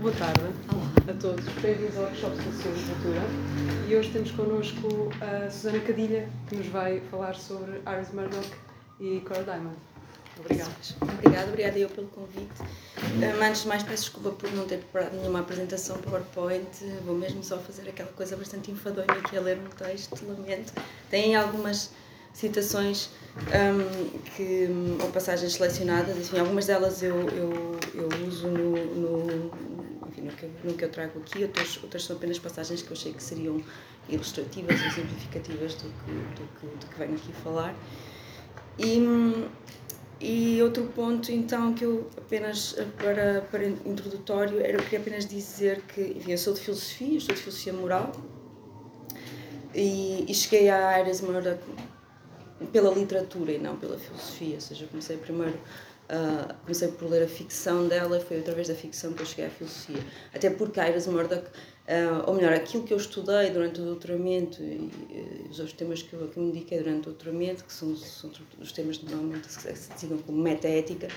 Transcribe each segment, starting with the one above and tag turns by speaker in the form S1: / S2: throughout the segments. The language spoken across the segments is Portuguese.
S1: Boa tarde
S2: Olá.
S1: a todos, bem-vindos ao workshop de Sociologia e hoje temos connosco a Susana Cadilha que nos vai falar sobre Iris Murdoch e Cora Diamond. Obrigada.
S2: Obrigada, obrigada eu pelo convite. Um, antes de mais, peço desculpa por não ter preparado nenhuma apresentação PowerPoint. Vou mesmo só fazer aquela coisa bastante enfadonha que é ler um texto, lamento. Tem algumas citações um, que, ou passagens selecionadas, enfim, algumas delas eu, eu, eu uso no, no, enfim, no, que, no que eu trago aqui, outras, outras são apenas passagens que eu achei que seriam ilustrativas ou exemplificativas do que, do que, do que venho aqui falar. E, e outro ponto, então, que eu apenas para, para introdutório, era, eu queria apenas dizer que, enfim, eu sou de filosofia, estou de filosofia moral e, e cheguei à Iris Murdoch pela literatura e não pela filosofia, ou seja, comecei primeiro Uh, comecei por ler a ficção dela e foi através da ficção que eu cheguei à filosofia. Até porque Iris Murdoch, uh, ou melhor, aquilo que eu estudei durante o doutoramento e, e os outros temas que eu, que me dediquei durante o doutoramento, que são, são os temas que normalmente se, se desigam como metaética,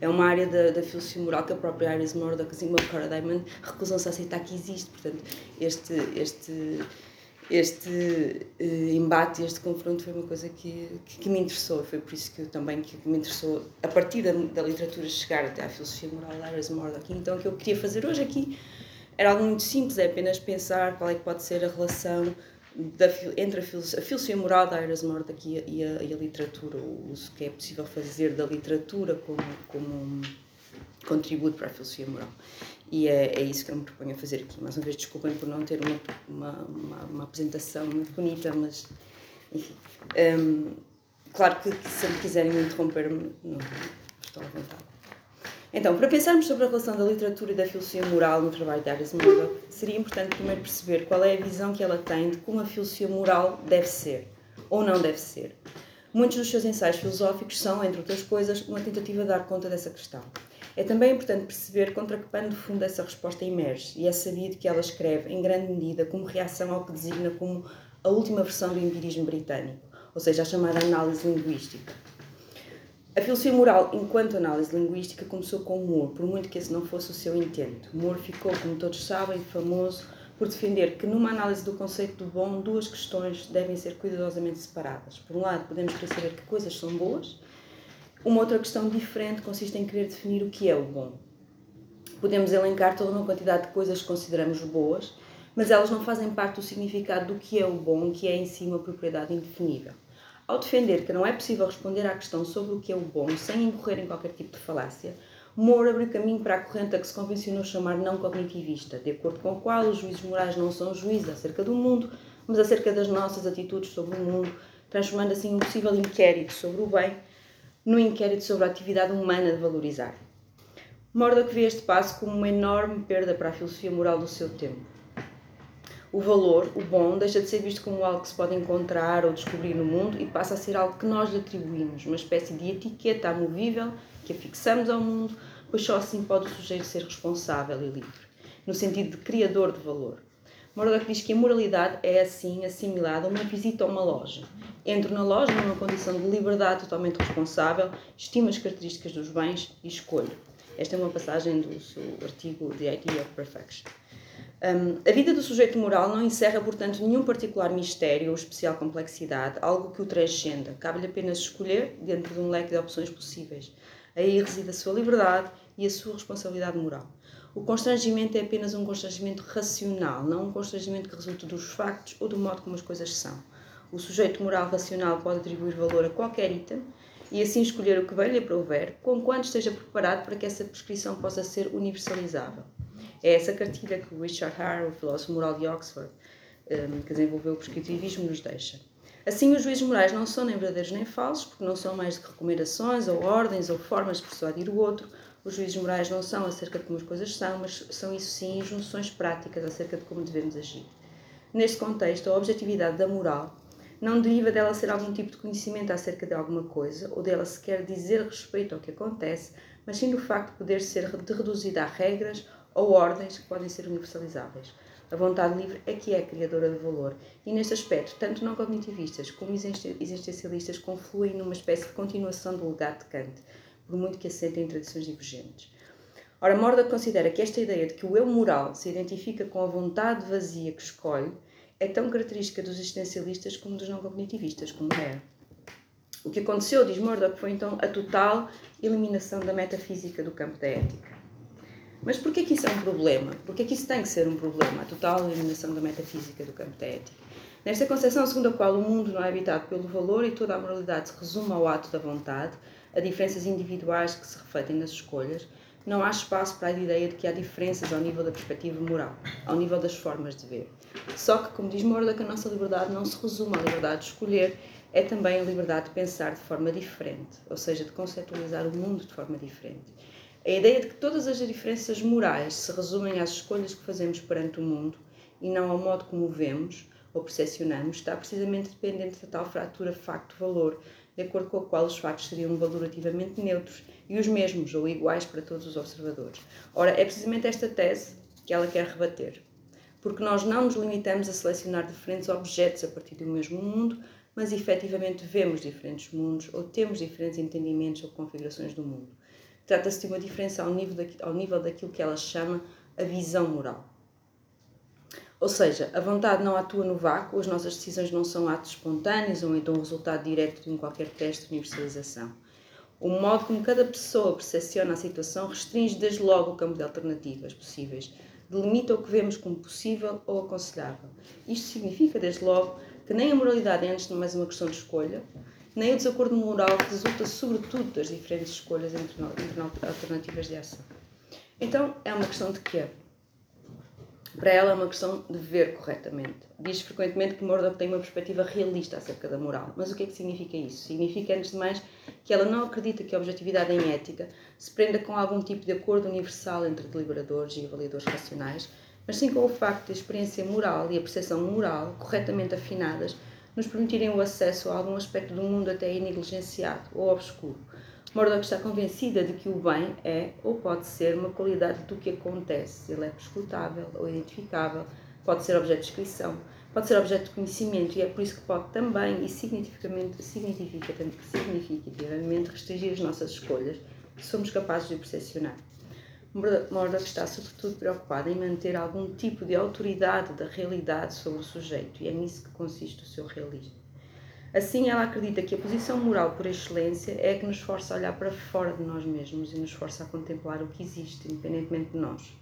S2: é uma área da, da filosofia moral que a própria Iris Murdoch e o Cara Diamond recusam-se a aceitar que existe. Portanto, este, este este uh, embate, este confronto foi uma coisa que, que, que, me interessou. Foi por isso que eu também que me interessou, a partir da, da literatura, chegar até à filosofia moral da Iris Murdoch. Então, o que eu queria fazer hoje aqui era algo muito simples, é apenas pensar qual é que pode ser a relação da, entre a filosofia, a filosofia moral da Iris Murdoch e e, a, e a literatura, o uso que é possível fazer da literatura como, como um contributo para a filosofia moral. E é, é isso que eu me proponho a fazer aqui. Mais uma vez, desculpem por não ter uma, uma, uma, uma apresentação muito bonita, mas enfim. Um, claro que, que se quiserem interromper-me, não estou à vontade. Então, para pensarmos sobre a relação da literatura e da filosofia moral no trabalho de Iris Murdoch, seria importante primeiro perceber qual é a visão que ela tem de como a filosofia moral deve ser, ou não deve ser. Muitos dos seus ensaios filosóficos são, entre outras coisas, uma tentativa de dar conta dessa questão. É também importante perceber contra que pano de fundo essa resposta emerge, e é sabido que ela escreve, em grande medida, como reação ao que designa como a última versão do empirismo britânico, ou seja, a chamada análise linguística. A filosofia moral, enquanto análise linguística, começou com Moore, por muito que esse não fosse o seu intento. Moore ficou, como todos sabem, famoso por defender que, numa análise do conceito do bom, duas questões devem ser cuidadosamente separadas. Por um lado, podemos saber que coisas são boas, uma outra questão diferente consiste em querer definir o que é o bom. Podemos elencar toda uma quantidade de coisas que consideramos boas, mas elas não fazem parte do significado do que é o bom, que é em si uma propriedade indefinível. Ao defender que não é possível responder à questão sobre o que é o bom sem incorrer em qualquer tipo de falácia, Moore abre caminho para a corrente a que se convencionou chamar não cognitivista, de acordo com a qual os juízes morais não são juízes acerca do mundo, mas acerca das nossas atitudes sobre o mundo, transformando assim um possível inquérito sobre o bem no inquérito sobre a atividade humana de valorizar. Murdoch vê este passo como uma enorme perda para a filosofia moral do seu tempo. O valor, o bom, deixa de ser visto como algo que se pode encontrar ou descobrir no mundo e passa a ser algo que nós lhe atribuímos, uma espécie de etiqueta amovível que afixamos ao mundo, pois só assim pode o sujeito ser responsável e livre, no sentido de criador de valor. Murdoch diz que a moralidade é assim assimilada a uma visita a uma loja. Entro na loja numa condição de liberdade totalmente responsável, estimo as características dos bens e escolho. Esta é uma passagem do seu artigo The Idea of Perfection. Um, a vida do sujeito moral não encerra, portanto, nenhum particular mistério ou especial complexidade, algo que o transcenda. Cabe-lhe apenas escolher dentro de um leque de opções possíveis. Aí reside a sua liberdade e a sua responsabilidade moral. O constrangimento é apenas um constrangimento racional, não um constrangimento que resulta dos factos ou do modo como as coisas são. O sujeito moral racional pode atribuir valor a qualquer item e assim escolher o que bem lhe aprouver, conquanto esteja preparado para que essa prescrição possa ser universalizável. É essa cartilha que Richard Hare, o filósofo moral de Oxford, hum, que desenvolveu o prescritivismo, nos deixa. Assim, os juízes morais não são nem verdadeiros nem falsos, porque não são mais que recomendações ou ordens ou formas de persuadir o outro, os juízes morais não são acerca de como as coisas são, mas são isso sim injunções práticas acerca de como devemos agir. Neste contexto, a objetividade da moral não deriva dela ser algum tipo de conhecimento acerca de alguma coisa ou dela sequer dizer respeito ao que acontece, mas sim do facto de poder ser reduzida a regras ou ordens que podem ser universalizáveis. A vontade livre é que é criadora de valor, e neste aspecto, tanto não cognitivistas como existencialistas confluem numa espécie de continuação do legado de Kant, por muito que em tradições divergentes. Ora, Morda considera que esta ideia de que o eu moral se identifica com a vontade vazia que escolhe é tão característica dos existencialistas como dos não cognitivistas, como é. O que aconteceu, diz Murdoch, foi então a total eliminação da metafísica do campo da ética. Mas porquê que isso é um problema? Porquê que isso tem que ser um problema, a total eliminação da metafísica do campo da ética? Nesta concepção segundo a qual o mundo não é habitado pelo valor e toda a moralidade se resume ao ato da vontade, a diferenças individuais que se refletem nas escolhas, não há espaço para a ideia de que há diferenças ao nível da perspectiva moral, ao nível das formas de ver. Só que, como diz Murdoch, a nossa liberdade não se resume à liberdade de escolher, é também a liberdade de pensar de forma diferente, ou seja, de conceptualizar o mundo de forma diferente. A ideia de que todas as diferenças morais se resumem às escolhas que fazemos perante o mundo e não ao modo como o vemos ou percepcionamos está precisamente dependente da tal fratura facto-valor, de acordo com a qual os factos seriam valorativamente neutros e os mesmos ou iguais para todos os observadores. Ora, é precisamente esta tese que ela quer rebater, porque nós não nos limitamos a selecionar diferentes objetos a partir do mesmo mundo, mas efetivamente vemos diferentes mundos ou temos diferentes entendimentos ou configurações do mundo. Trata-se de uma diferença ao nível, ao nível daquilo que ela chama a visão moral. Ou seja, a vontade não atua no vácuo, as nossas decisões não são atos espontâneos ou então resultado direto de um qualquer teste de universalização. O modo como cada pessoa percepciona a situação restringe desde logo o campo de alternativas possíveis, delimita o que vemos como possível ou aconselhável. Isto significa, desde logo, que nem a moralidade é antes de mais uma questão de escolha, nem o desacordo moral resulta sobretudo das diferentes escolhas entre, entre alternativas de ação. Então, é uma questão de quê? Para ela é uma questão de ver corretamente. Diz frequentemente que Murdoch tem uma perspectiva realista acerca da moral. Mas o que é que significa isso? Significa, antes de mais, que ela não acredita que a objetividade em ética se prenda com algum tipo de acordo universal entre deliberadores e avaliadores racionais, mas sim com o facto de a experiência moral e a percepção moral, corretamente afinadas, nos permitirem o acesso a algum aspecto do mundo até negligenciado ou obscuro. Murdoch está convencida de que o bem é ou pode ser uma qualidade do que acontece. Ele é prescrutável ou identificável, pode ser objeto de descrição, pode ser objeto de conhecimento e é por isso que pode também e significativamente, significativamente restringir as nossas escolhas, que somos capazes de percepcionar. Murdoch está sobretudo preocupada em manter algum tipo de autoridade da realidade sobre o sujeito, e é nisso que consiste o seu realismo. Assim, ela acredita que a posição moral por excelência é a que nos força a olhar para fora de nós mesmos e nos força a contemplar o que existe, independentemente de nós.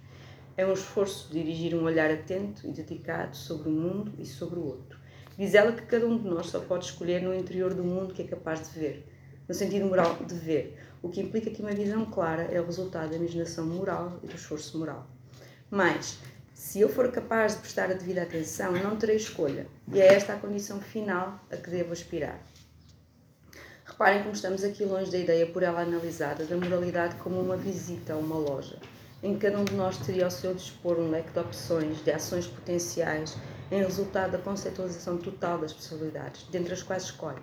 S2: É um esforço de dirigir um olhar atento e dedicado sobre o mundo e sobre o outro. Diz ela que cada um de nós só pode escolher no interior do mundo que é capaz de ver, no sentido moral de ver, o que implica que uma visão clara é o resultado da imaginação moral e do esforço moral. Mas, se eu for capaz de prestar a devida atenção, não terei escolha, e é esta a condição final a que devo aspirar. Reparem como estamos aqui longe da ideia por ela analisada da moralidade como uma visita a uma loja, em que cada um de nós teria ao seu dispor um leque de opções, de ações potenciais, em resultado da conceptualização total das possibilidades, dentre as quais escolhe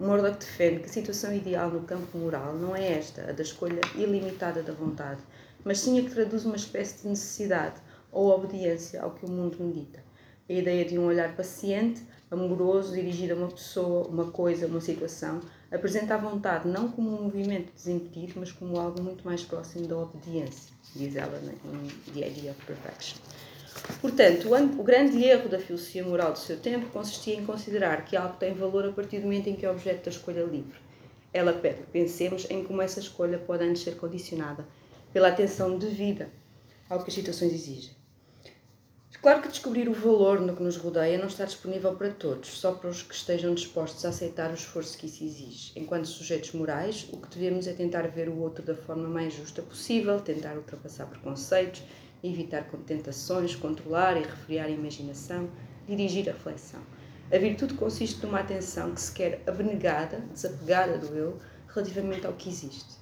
S2: Murdoch defende que a situação ideal no campo moral não é esta, a da escolha ilimitada da vontade, mas sim a que traduz uma espécie de necessidade ou obediência ao que o mundo me dita. A ideia de um olhar paciente, amoroso, dirigido a uma pessoa, uma coisa, uma situação, apresenta a vontade não como um movimento desimpedido, mas como algo muito mais próximo da obediência, diz ela em The Idea of Perfection. Portanto, o grande erro da filosofia moral do seu tempo consistia em considerar que algo tem valor a partir do momento em que é objeto da escolha livre. Ela pede que pensemos em como essa escolha pode antes ser condicionada pela atenção devida ao que as situações exigem. Claro que descobrir o valor no que nos rodeia não está disponível para todos, só para os que estejam dispostos a aceitar o esforço que isso exige. Enquanto sujeitos morais, o que devemos é tentar ver o outro da forma mais justa possível, tentar ultrapassar preconceitos evitar tentações, controlar e refriar a imaginação, dirigir a reflexão. A virtude consiste numa atenção que se quer abnegada, desapegada do eu, relativamente ao que existe.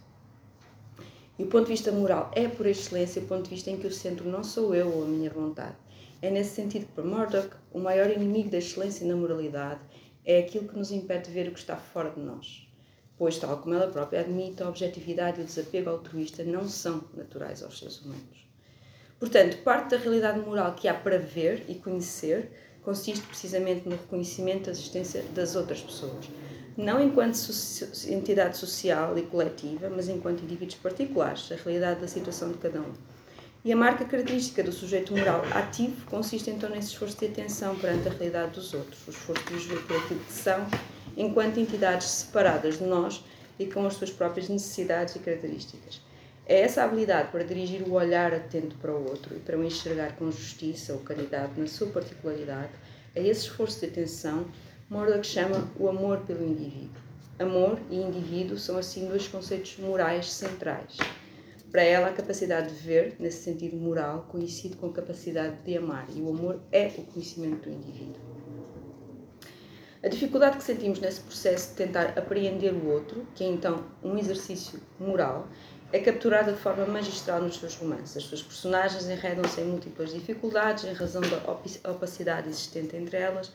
S2: E o ponto de vista moral é, por excelência, o ponto de vista em que o centro não sou eu ou a minha vontade. É nesse sentido que, para Murdoch, o maior inimigo da excelência na moralidade é aquilo que nos impede de ver o que está fora de nós. Pois, tal como ela própria admite, a objetividade e o desapego altruísta não são naturais aos seres humanos. Portanto, parte da realidade moral que há para ver e conhecer consiste precisamente no reconhecimento da existência das outras pessoas. não enquanto entidade social e coletiva, mas enquanto indivíduos particulares, a realidade da situação de cada um. E a marca característica do sujeito moral ativo consiste então nesse esforço de atenção perante a realidade dos outros, o esforço de os ver por que são, enquanto entidades separadas de nós e com as suas próprias necessidades e características. É essa habilidade para dirigir o olhar atento para o outro e para o enxergar com justiça ou caridade na sua particularidade, é esse esforço de atenção Murdoch chama o amor pelo indivíduo. Amor e indivíduo são assim dois conceitos morais centrais. Para ela, a capacidade de ver, nesse sentido moral, coincide com a capacidade de amar, e o amor é o conhecimento do indivíduo. A dificuldade que sentimos nesse processo de tentar apreender o outro, que é então um exercício moral, é capturada de forma magistral nos seus romances. As suas personagens enredam-se em múltiplas dificuldades em razão da opacidade existente entre elas,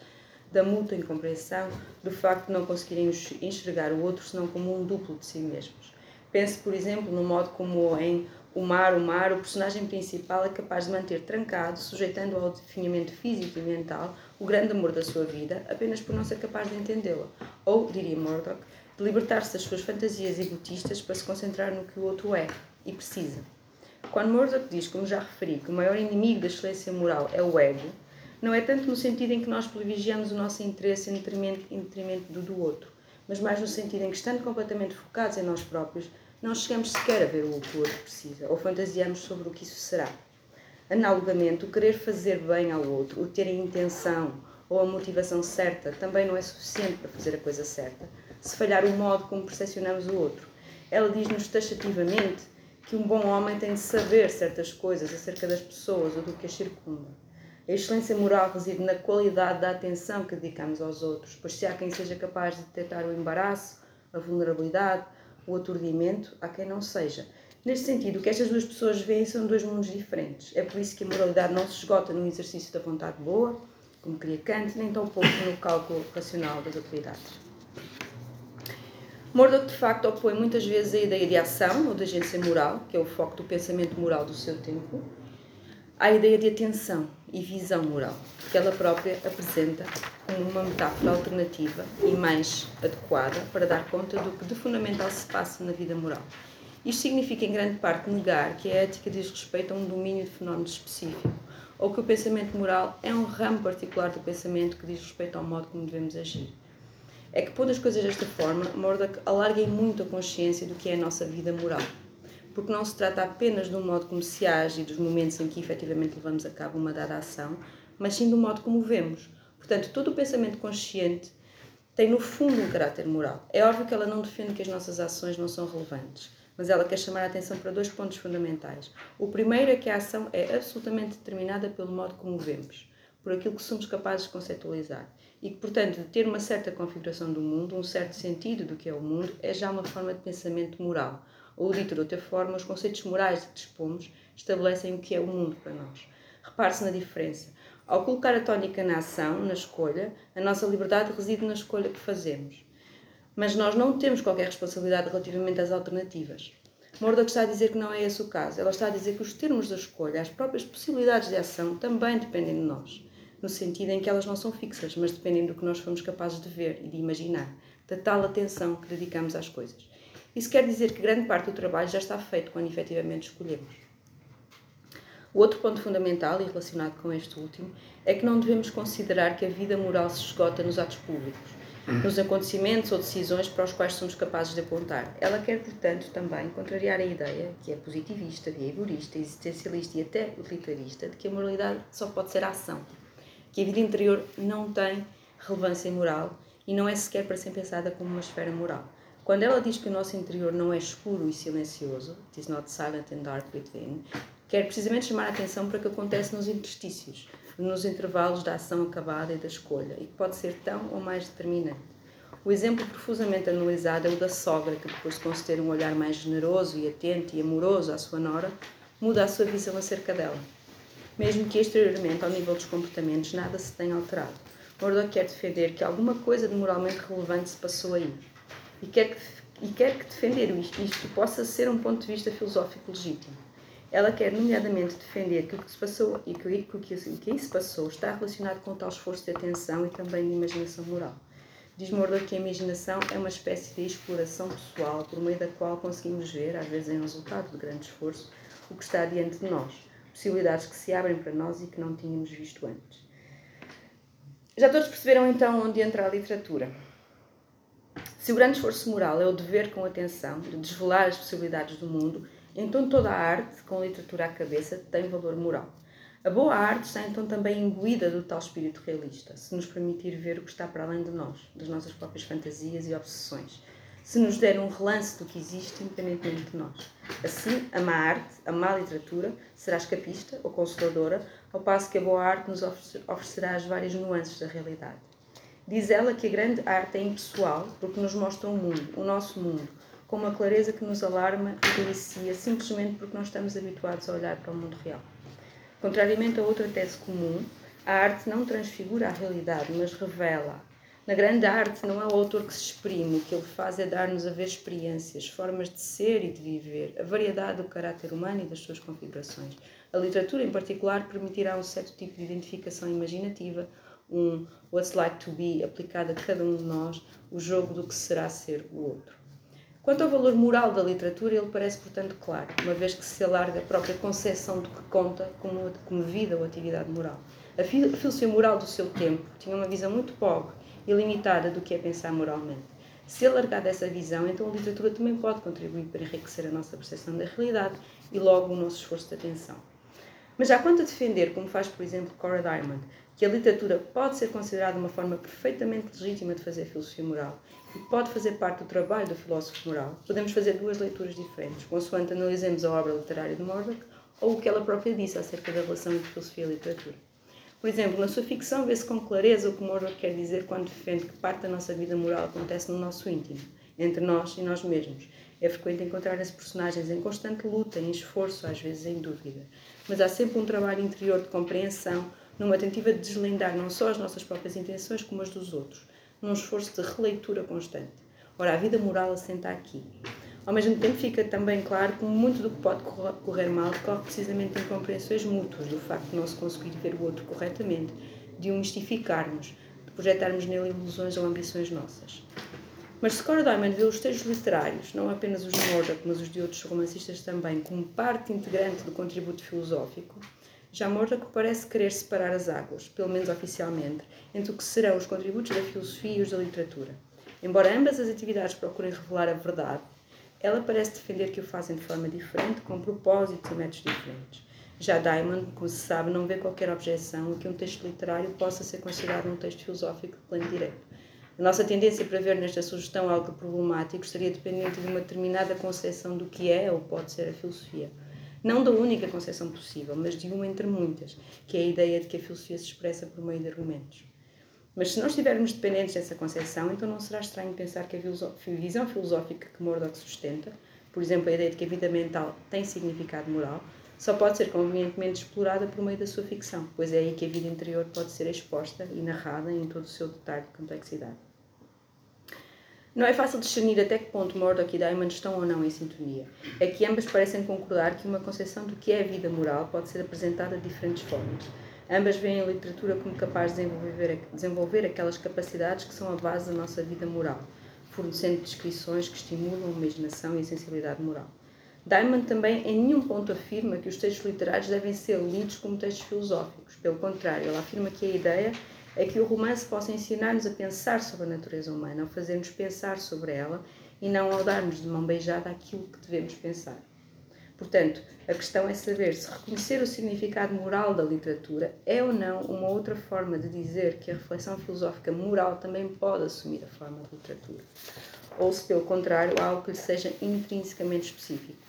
S2: da mútua incompreensão, do facto de não conseguirem enxergar o outro senão como um duplo de si mesmos. Pense, por exemplo, no modo como em O Mar, o Mar, o personagem principal é capaz de manter trancado, sujeitando ao definimento físico e mental, o grande amor da sua vida, apenas por não ser capaz de entendê-la. Ou, diria Murdoch, de libertar-se das suas fantasias egotistas para se concentrar no que o outro é e precisa. Quando Murdoch diz, como já referi, que o maior inimigo da excelência moral é o ego, não é tanto no sentido em que nós privilegiamos o nosso interesse em detrimento, em detrimento do, do outro, mas mais no sentido em que, estando completamente focados em nós próprios, não chegamos sequer a ver o que o outro precisa ou fantasiamos sobre o que isso será. Analogamente, o querer fazer bem ao outro, o ter a intenção ou a motivação certa também não é suficiente para fazer a coisa certa, se falhar o modo como percepcionamos o outro. Ela diz-nos taxativamente que um bom homem tem de saber certas coisas acerca das pessoas ou do que as circunda. A excelência moral reside na qualidade da atenção que dedicamos aos outros, pois se há quem seja capaz de detectar o embaraço, a vulnerabilidade, o aturdimento, há quem não seja. Neste sentido, o que estas duas pessoas veem são dois mundos diferentes. É por isso que a moralidade não se esgota no exercício da vontade boa, como queria Kant, nem tão pouco no cálculo racional das utilidades. Murdoch, de facto, opõe muitas vezes a ideia de ação ou de agência moral, que é o foco do pensamento moral do seu tempo, à ideia de atenção e visão moral, que ela própria apresenta como uma metáfora alternativa e mais adequada para dar conta do que de fundamental se passa na vida moral. Isto significa, em grande parte, negar que a ética diz respeito a um domínio de fenómenos específico, ou que o pensamento moral é um ramo particular do pensamento que diz respeito ao modo como devemos agir é que, pondo as coisas desta forma, Murdoch alarga muito a consciência do que é a nossa vida moral. Porque não se trata apenas um modo como se age e dos momentos em que efetivamente levamos a cabo uma dada ação, mas sim do modo como vemos. Portanto, todo o pensamento consciente tem no fundo um caráter moral. É óbvio que ela não defende que as nossas ações não são relevantes, mas ela quer chamar a atenção para dois pontos fundamentais. O primeiro é que a ação é absolutamente determinada pelo modo como vemos, por aquilo que somos capazes de conceptualizar e que, portanto, de ter uma certa configuração do mundo, um certo sentido do que é o mundo, é já uma forma de pensamento moral. Ou, dito de outra forma, os conceitos morais de que dispomos estabelecem o que é o mundo para nós. Repare-se na diferença. Ao colocar a tónica na ação, na escolha, a nossa liberdade reside na escolha que fazemos. Mas nós não temos qualquer responsabilidade relativamente às alternativas. Murdoch está a dizer que não é esse o caso. Ela está a dizer que os termos da escolha, as próprias possibilidades de ação, também dependem de nós no sentido em que elas não são fixas, mas dependem do que nós fomos capazes de ver e de imaginar, da tal atenção que dedicamos às coisas. Isso quer dizer que grande parte do trabalho já está feito quando efetivamente escolhemos. O outro ponto fundamental, e relacionado com este último, é que não devemos considerar que a vida moral se esgota nos atos públicos, nos acontecimentos ou decisões para os quais somos capazes de apontar. Ela quer, portanto, também contrariar a ideia, que é positivista, vigorista, existencialista e até utilitarista, de que a moralidade só pode ser a ação, que a vida interior não tem relevância moral e não é sequer para ser pensada como uma esfera moral. Quando ela diz que o nosso interior não é escuro e silencioso, it is not silent and dark within, quer precisamente chamar a atenção para o que acontece nos interstícios, nos intervalos da ação acabada e da escolha, e que pode ser tão ou mais determinante. O exemplo profusamente analisado é o da sogra, que depois de conceder um olhar mais generoso e atento e amoroso à sua nora, muda a sua visão acerca dela mesmo que exteriormente, ao nível dos comportamentos, nada se tenha alterado. Murdoch quer defender que alguma coisa de moralmente relevante se passou aí e quer que, e quer que defender isto, isto possa ser um ponto de vista filosófico legítimo. Ela quer, nomeadamente, defender que o que se passou e que, que, que, que aí se passou está relacionado com tal esforço de atenção e também de imaginação moral. Diz Murdoch que a imaginação é uma espécie de exploração pessoal por meio da qual conseguimos ver, às vezes em resultado de grande esforço, o que está diante de nós, possibilidades que se abrem para nós e que não tínhamos visto antes. Já todos perceberam então onde entra a literatura. Se o grande esforço moral é o dever com atenção de desvelar as possibilidades do mundo, então toda a arte, com a literatura à cabeça, tem valor moral. A boa arte está então também imbuída do tal espírito realista, se nos permitir ver o que está para além de nós, das nossas próprias fantasias e obsessões, se nos der um relance do que existe independentemente de nós. Assim, a má arte, a má literatura, será escapista ou consoladora, ao passo que a boa arte nos oferecerá as várias nuances da realidade. Diz ela que a grande arte é impessoal porque nos mostra o mundo, o nosso mundo, com uma clareza que nos alarma e delicia simplesmente porque não estamos habituados a olhar para o mundo real. Contrariamente a outra tese comum, a arte não transfigura a realidade, mas revela. Na grande arte não é o autor que se exprime, o que ele faz é dar-nos a ver experiências, formas de ser e de viver, a variedade do caráter humano e das suas configurações. A literatura, em particular, permitirá um certo tipo de identificação imaginativa, um what's like to be aplicado a cada um de nós, o jogo do que será ser o outro. Quanto ao valor moral da literatura, ele parece, portanto, claro, uma vez que se alarga a própria concepção do que conta como, como vida ou atividade moral. A filosofia moral do seu tempo tinha uma visão muito pobre e limitada do que é pensar moralmente. Se alargada essa visão, então a literatura também pode contribuir para enriquecer a nossa percepção da realidade e logo o nosso esforço de atenção. Mas já quanto a defender, como faz, por exemplo, Cora Diamond, que a literatura pode ser considerada uma forma perfeitamente legítima de fazer filosofia moral e pode fazer parte do trabalho do filósofo moral, podemos fazer duas leituras diferentes, consoante analisemos a obra literária de Murdoch ou o que ela própria disse acerca da relação entre filosofia e literatura. Por exemplo, na sua ficção vê-se com clareza o que Murdoch quer dizer quando defende que parte da nossa vida moral acontece no nosso íntimo, entre nós e nós mesmos. É frequente encontrar as personagens em constante luta, em esforço, às vezes em dúvida. Mas há sempre um trabalho interior de compreensão, numa tentativa de deslindar não só as nossas próprias intenções, como as dos outros, num esforço de releitura constante. Ora, a vida moral assenta aqui. Ao mesmo tempo, fica também claro que muito do que pode correr mal decorre precisamente de incompreensões mútuas, do facto de não se conseguir ver o outro corretamente, de o mistificarmos, de projetarmos nele ilusões ou ambições nossas. Mas se Cora Diamond vê os textos literários, não apenas os de Murdoch, mas os de outros romancistas também, como parte integrante do contributo filosófico, já Murdoch parece querer separar as águas, pelo menos oficialmente, entre o que serão os contributos da filosofia e os da literatura. Embora ambas as atividades procurem revelar a verdade, ela parece defender que o fazem de forma diferente, com propósitos e métodos diferentes. Já Diamond, como se sabe, não vê qualquer objeção a que um texto literário possa ser considerado um texto filosófico de plano direto. A nossa tendência para ver nesta sugestão algo problemático estaria dependente de uma determinada concepção do que é ou pode ser a filosofia não da única concepção possível, mas de uma entre muitas, que é a ideia de que a filosofia se expressa por meio de argumentos. Mas se nós estivermos dependentes dessa concepção, então não será estranho pensar que a visão filosófica que Murdoch sustenta, por exemplo, a ideia de que a vida mental tem significado moral, só pode ser convenientemente explorada por meio da sua ficção, pois é aí que a vida interior pode ser exposta e narrada em todo o seu detalhe de complexidade. Não é fácil discernir até que ponto Murdoch e Diamond estão ou não em sintonia. É que ambas parecem concordar que uma concepção do que é a vida moral pode ser apresentada de diferentes formas. Ambas veem a literatura como capaz de desenvolver, desenvolver aquelas capacidades que são a base da nossa vida moral, fornecendo descrições que estimulam a imaginação e a sensibilidade moral. Diamond também em nenhum ponto afirma que os textos literários devem ser lidos como textos filosóficos. Pelo contrário, ela afirma que a ideia é que o romance possa ensinar-nos a pensar sobre a natureza humana, ao fazer-nos pensar sobre ela e não ao dar-nos de mão beijada aquilo que devemos pensar. Portanto, a questão é saber se reconhecer o significado moral da literatura é ou não uma outra forma de dizer que a reflexão filosófica moral também pode assumir a forma de literatura, ou se, pelo contrário, algo que lhe seja intrinsecamente específico.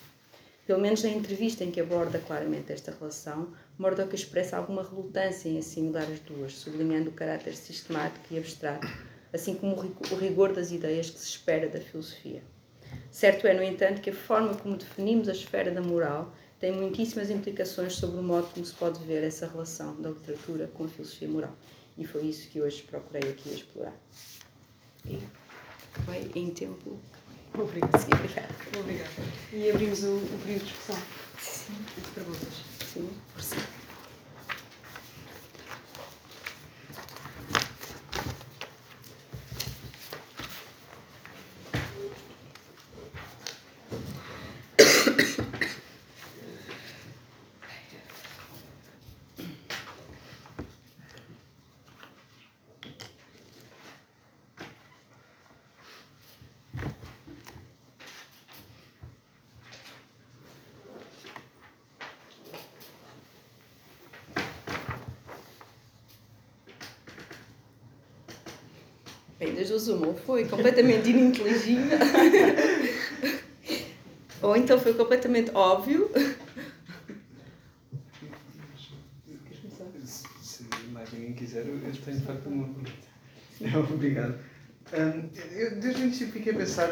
S2: Pelo menos na entrevista em que aborda claramente esta relação, Murdoch expressa alguma relutância em assimilar as duas, sublinhando o caráter sistemático e abstrato, assim como o rigor das ideias que se espera da filosofia. Certo é, no entanto, que a forma como definimos a esfera da moral tem muitíssimas implicações sobre o modo como se pode ver essa relação da literatura com a filosofia moral. E foi isso que hoje procurei aqui explorar. E foi em tempo
S1: Obrigada. Sim, obrigada. Obrigada. E abrimos o, o período de discussão.
S2: Sim.
S1: De perguntas.
S2: Sim, por sim. Uma, ou foi completamente ininteligível, ou então foi completamente óbvio.
S3: Se mais ninguém quiser, eu tenho de facto uma pergunta. Obrigado. Um, eu desde o início fiquei a pensar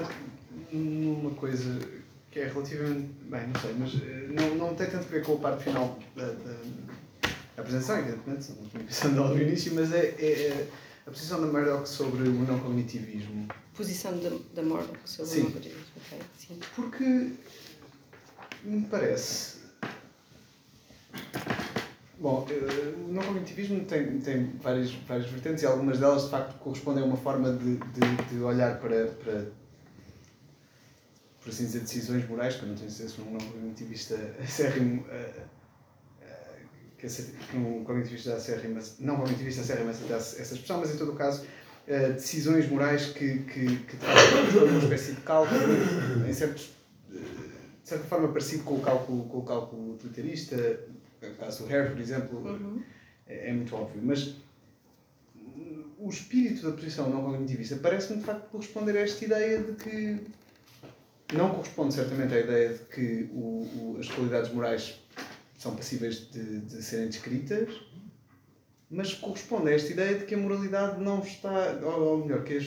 S3: numa coisa que é relativamente. Bem, não sei, mas uh, não, não tem tanto a ver com a parte final da, da, da apresentação, evidentemente, não tinha pensado nela no início, mas é, é, é, a posição da Murdoch sobre o não cognitivismo.
S2: Posição da, Murdoch sobre
S3: sim.
S2: o não cognitivismo, ok. Sim.
S3: Porque me parece. Bom, eh, o não cognitivismo tem, tem várias, várias vertentes e algumas delas de facto correspondem a uma forma de, de, de olhar para, para, por assim dizer, decisões morais, que eu não tenho certeza se um não cognitivista acérrimo, uh, que, um cognitivista acérrimo, não cognitivista acérrimo aceitasse essa expressão, mas em todo o caso, uh, decisões morais que, que, que trazem uma espécie de cálculo, em certos, de certa forma parecido com o cálculo, com o cálculo utilitarista, no caso do Hare, por exemplo,
S2: Uhum.
S3: é, é muito óbvio, mas o espírito da posição não cognitivista parece-me de facto corresponder a esta ideia de que não corresponde certamente à ideia de que o, o, as qualidades morais são passíveis de, de, serem descritas, mas corresponde a esta ideia de que a moralidade não está, ou, melhor, que, as,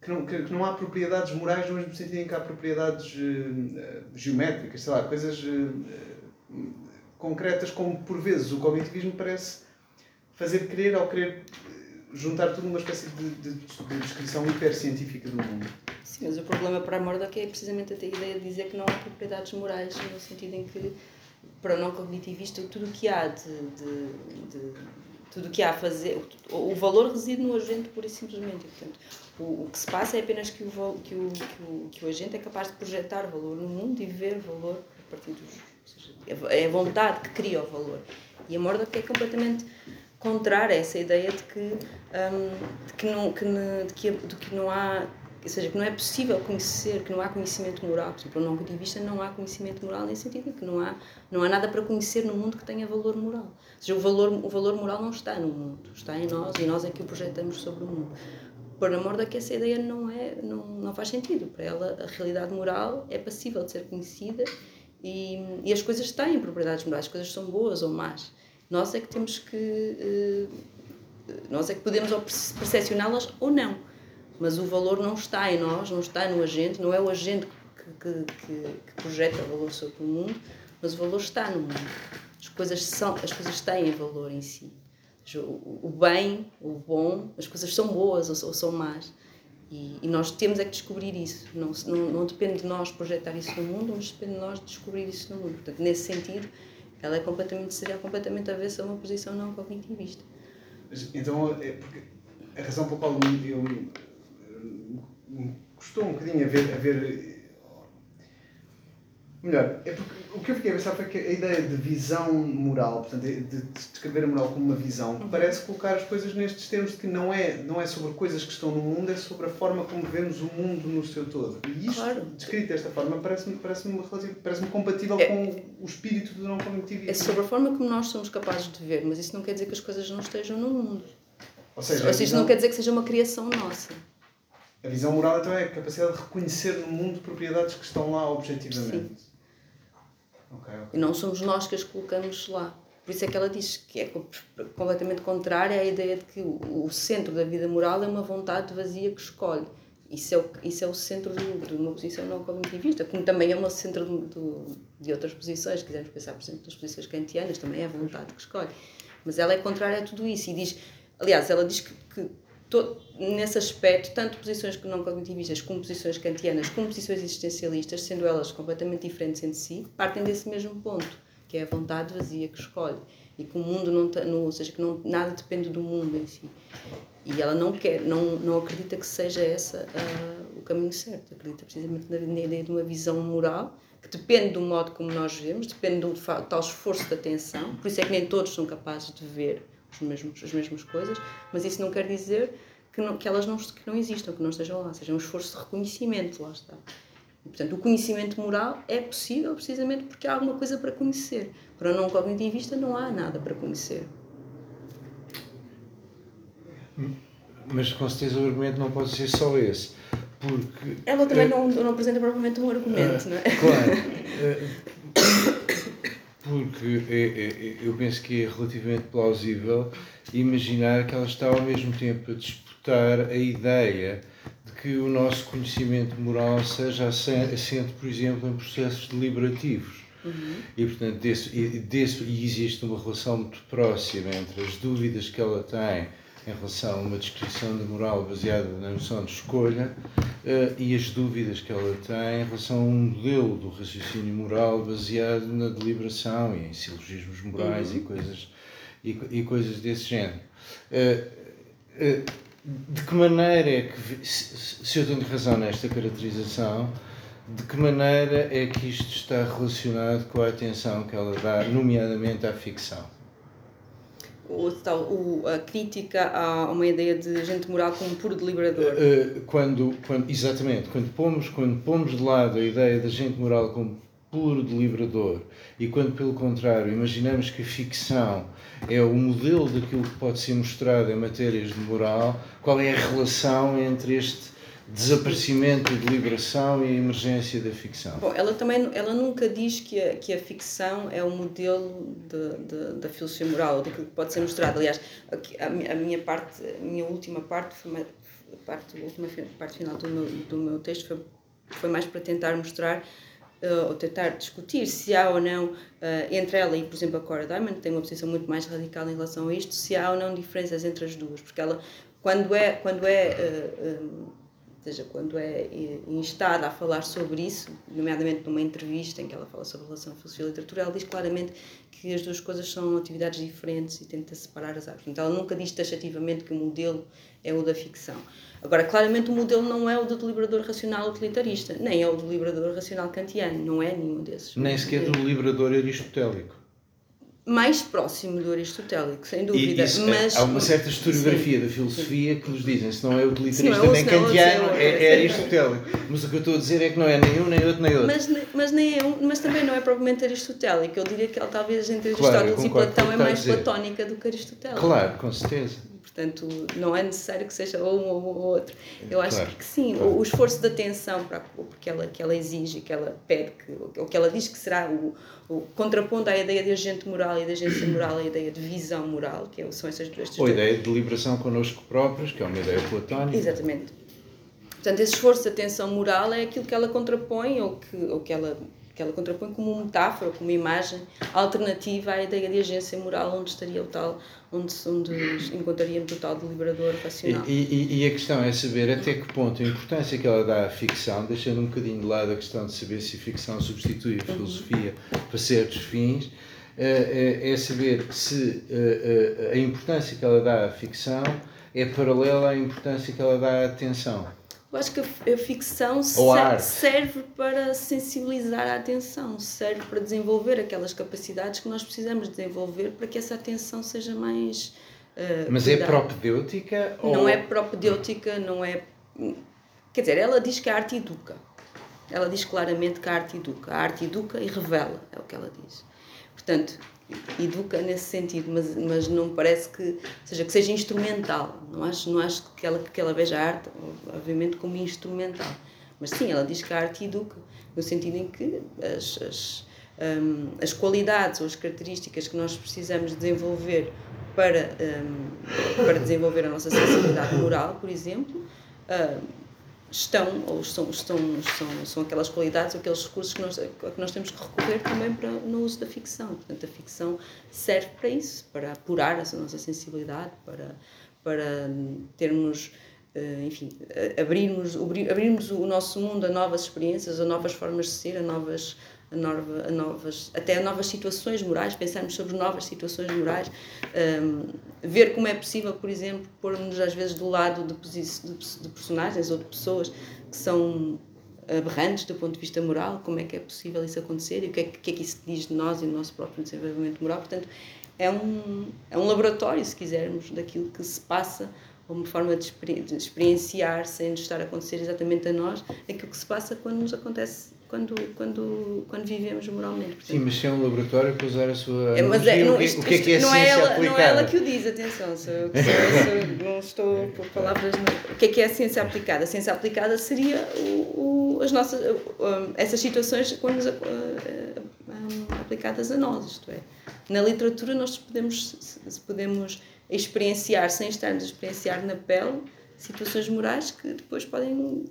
S3: que, não, que, que, não há propriedades morais no mesmo sentido em que há propriedades uh, geométricas, sei lá, coisas uh, concretas, como por vezes o cognitivismo parece fazer crer ao querer juntar tudo numa espécie de, de, de descrição hipercientífica do mundo.
S2: Sim, mas o problema para a Murdoch é precisamente a ideia de dizer que não há propriedades morais, no sentido em que, para o não cognitivista, tudo o que há de, de, de tudo o que há a fazer, o, o valor reside no agente pura e simplesmente. Portanto, o, o que se passa é apenas que o, que, o, que, o, que o agente é capaz de projetar valor no mundo e ver valor a partir dos. Seja, é a vontade que cria o valor. E a Murdoch é completamente contrária a essa ideia de que, um, de que, não, que, de que, de que não há ou seja, que não é possível conhecer, que não há conhecimento moral. Por exemplo, não cognitivistas não há conhecimento moral nesse sentido, que não há, não há nada para conhecer no mundo que tenha valor moral. Ou seja, o valor, o valor moral não está no mundo, está em nós e nós é que o projetamos sobre o mundo. Para a Morda que essa ideia não, é, não, não faz sentido. Para ela, a realidade moral é passível de ser conhecida e, e as coisas têm propriedades morais, as coisas são boas ou más. Nós é que temos que. Nós é que podemos percepcioná-las ou não mas o valor não está em nós, não está no agente, não é o agente que, que, que, projeta valor sobre o mundo, mas o valor está no mundo. As coisas, são, as coisas têm valor em si. O, bem, o bom, as coisas são boas ou são más. E, e, nós temos é que descobrir isso. Não, não, não depende de nós projetar isso no mundo, mas depende de nós descobrir isso no mundo. Portanto, nesse sentido, ela é completamente, seria completamente avessa a uma posição não cognitivista.
S3: Então, é porque a razão pela qual eu custou um bocadinho a ver, a ver. Melhor, é porque o que eu fiquei a pensar foi que a ideia de visão moral, portanto, de descrever a moral como uma visão, uhum. parece colocar as coisas nestes termos de que não é, não é sobre coisas que estão no mundo, é sobre a forma como vemos o mundo no seu todo. E isto,
S2: claro.
S3: descrito desta forma, parece-me parece parece compatível é, com o espírito do não cognitivismo.
S2: É sobre a forma como nós somos capazes de ver, mas isso não quer dizer que as coisas não estejam no mundo.
S3: Ou seja,
S2: Ou seja visão... não quer dizer que seja uma criação nossa.
S3: A visão moral então é a capacidade de reconhecer no mundo propriedades que estão lá objetivamente.
S2: Sim. Okay, okay. E não somos nós que as colocamos lá. Por isso é que ela diz que é completamente contrária à ideia de que o centro da vida moral é uma vontade vazia que escolhe. Isso é o, isso é o centro de, de uma posição não cognitivista, como também é o centro de, outras posições. Se quisermos pensar, por exemplo, nas posições kantianas, também é a vontade que escolhe. Mas ela é contrária a tudo isso e diz, aliás, ela diz que, que nesse aspecto, tanto posições não cognitivistas como posições kantianas, como posições existencialistas, sendo elas completamente diferentes entre si, partem desse mesmo ponto, que é a vontade vazia que escolhe. E que o mundo não, não ou seja, que não, nada depende do mundo em si. E ela não quer, não, não acredita que seja essa uh, o caminho certo. Acredita precisamente na, na ideia de uma visão moral que depende do modo como nós vemos, depende do tal esforço de atenção. Por isso é que nem todos são capazes de ver os mesmos, as mesmas coisas, mas isso não quer dizer que, não, que elas não, que não existam, que não estejam lá, seja um esforço de reconhecimento, lá está. E, portanto, o conhecimento moral é possível precisamente porque há alguma coisa para conhecer. Para o não cognitivista não há nada para conhecer.
S4: Mas com certeza o argumento não pode ser só esse. Porque,
S2: Ela também não, não apresenta propriamente um argumento, não é?
S4: Claro. eh, Porque é- é- eu penso que é relativamente plausível imaginar que ela está ao mesmo tempo a disputar a ideia de que o nosso conhecimento moral seja assen- assente, por exemplo, em processos deliberativos. E, portanto, desse, e, desse, e existe uma relação muito próxima entre as dúvidas que ela tem em relação a uma descrição de moral baseada na noção de escolha eh, e as dúvidas que ela tem em relação a um modelo do raciocínio moral baseado na deliberação e em silogismos morais e, coisas, e, e coisas desse género. Eh, eh, de que maneira é que, se, eu tenho razão nesta caracterização, de que maneira é que isto está relacionado com a atenção que ela dá, nomeadamente à ficção?
S2: O, tal, o, a crítica a uma ideia de agente moral como puro deliberador.
S4: Uh, quando, quando, exatamente, quando pomos, quando pomos de lado a ideia da gente moral como puro deliberador e quando, pelo contrário, imaginamos que a ficção é o modelo daquilo que pode ser mostrado em matérias de moral, qual é a relação entre este desaparecimento da deliberação e a emergência da ficção?
S2: Bom, ela também ela nunca diz que a, que a ficção é o modelo de, de, da filosofia moral, daquilo que pode ser mostrado. Aliás, a, a minha parte, a minha última parte, foi mais, a parte, a última parte final do meu, do meu texto foi, foi mais para tentar mostrar ou tentar discutir se há ou não, eh, entre ela e, por exemplo, a Cora Diamond, que tem uma posição muito mais radical em relação a isto, se há ou não diferenças entre as duas. Porque ela, quando é, quando é eh, eh, seja, quando é eh, instada a falar sobre isso, nomeadamente numa entrevista em que ela fala sobre a relação filosofia e literatura, ela diz claramente que as duas coisas são atividades diferentes e tenta separar as áreas. Então, ela nunca diz taxativamente que o modelo é o da ficção. Agora, claramente o modelo não é o do deliberador racional utilitarista, nem é o do deliberador racional kantiano, não é nenhum desses.
S4: Nem sequer do deliberador aristotélico.
S2: Mais próximo do aristotélico, sem dúvida.
S4: isso,
S2: mas,
S4: há uma certa historiografia
S2: Sim.
S4: da filosofia que nos dizem se não é utilitarista
S2: não é o-
S4: nem
S2: é
S4: kantiano,
S2: é
S4: é, é aristotélico. Mas o que eu estou a dizer é que não é nem um, nem outro, nem outro.
S2: Mas, mas, nem é um, mas também não é propriamente aristotélico. Eu diria que ela, talvez entre
S4: Claro,
S2: Aristóteles e Platão é mais
S4: dizer.
S2: platónica do que aristotélico.
S4: Claro, com certeza.
S2: Portanto, não é necessário que seja ou um ou outro. Eu acho
S4: Claro,
S2: que sim,
S4: claro.
S2: o, esforço de atenção para, porque ela, que ela exige, que ela pede, que, ou que ela diz que será o, o contrapondo à ideia de agente moral e de agência moral, a ideia de visão moral, que é- são essas duas
S4: Ou a ideia de deliberação connosco próprios, que é uma ideia platónica.
S2: Exatamente. Portanto, esse esforço de atenção moral é aquilo que ela contrapõe, ou que, ou que, ela, que ela contrapõe como metáfora, como imagem alternativa à ideia de agência moral, onde estaria o tal, onde, onde encontraríamos o tal deliberador
S4: E,
S2: racional.
S4: e- e a questão é saber até que ponto a importância que ela dá à ficção, deixando um bocadinho de lado a questão de saber se a ficção substitui a filosofia para certos fins, eh, eh, é saber se eh, a importância que ela dá à ficção é paralela à importância que ela dá à atenção.
S2: Eu acho que a, a ficção ser- serve para sensibilizar a atenção, serve para desenvolver aquelas capacidades que nós precisamos desenvolver para que essa atenção seja mais. eh,
S4: Mas é
S2: cuidada.
S4: propedêutica ou...
S2: Não é propedêutica, não é. Quer dizer, ela diz que a arte educa. Ela diz claramente que a arte educa. A arte educa e revela, é o que ela diz. Portanto, educa nesse sentido, mas, mas não parece que seja, que seja instrumental. Não acho, não acho que, ela, que ela veja a arte, obviamente, como instrumental. Mas sim, ela diz que a arte educa, no sentido em que as, as, hum, as qualidades ou as características que nós precisamos desenvolver para, hum, para desenvolver a nossa sensibilidade moral, por exemplo, hum, estão ou são, estão, são, são aquelas qualidades, aqueles recursos que nós, que nós temos que recorrer também para, no uso da ficção. Portanto, a ficção serve para isso, para apurar essa nossa sensibilidade, para, para termos, eh, enfim, eh, abrirmos, abri- abrirmos o nosso mundo a novas experiências, a novas formas de ser, a novas, a nova, a novas, até a novas situações morais, pensarmos sobre novas situações morais, ehm, ver como é possível, por exemplo, pormos às vezes do lado de, de, de personagens ou de pessoas que são aberrantes do ponto de vista moral, como é que é possível isso acontecer e o que é, que- é que isso diz de nós e do nosso próprio desenvolvimento moral. Portanto, é um, é um laboratório, se quisermos, daquilo que se passa, uma forma de experienciar, sem nos estar a acontecer exatamente a nós, aquilo que se passa quando nos acontece, quando quando, quando, vivemos moralmente. Portanto,
S4: Sim, mas se é um laboratório para usar a sua.
S2: é, mas é, não,
S4: que,
S2: isto,
S4: o que é que é
S2: não, é ela,
S4: aplicada?
S2: não é ela que o diz, atenção, sou eu que sou, sou- não estou por palavras. não. O que é que é a ciência aplicada? A ciência aplicada seria o, o- as nossas, essas situações quando nos, eh, eh, aplicadas a nós, isto é. Na literatura nós podemos, podemos experienciar, sem estarmos a experienciar na pele, situações morais que depois podem de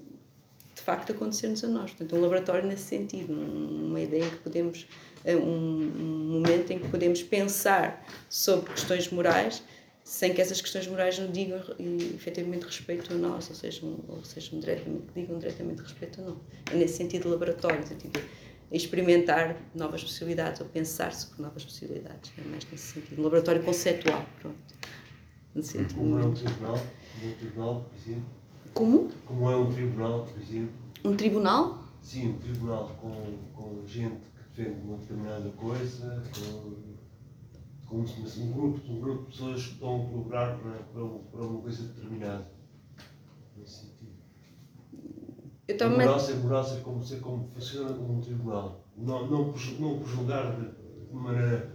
S2: facto acontecer-nos a nós. Portanto, um laboratório nesse sentido, um- uma ideia que podemos, eh, um, momento em que podemos pensar sobre questões morais sem que essas questões morais não digam eh, efetivamente respeito a nós, ou sejam, ou sejam diretamente, digam diretamente respeito a nós. É nesse sentido laboratório, de experimentar novas possibilidades ou pensar sobre novas possibilidades. É mais nesse sentido. Um laboratório conceptual, pronto. No sentido
S5: Como é um tribunal, tribunal, por exemplo.
S2: Como?
S5: Como é um tribunal, por exemplo.
S2: Um tribunal?
S5: Sim, um tribunal com, com gente que defende uma determinada coisa, com, fosse um grupo, um grupo de pessoas que estão a colaborar para, para, para uma coisa determinada. Nesse sentido.
S2: Eu
S5: A
S2: também.
S5: moral ser moral ser como, ser como funciona como um tribunal. Não, não, não por julgar de, de maneira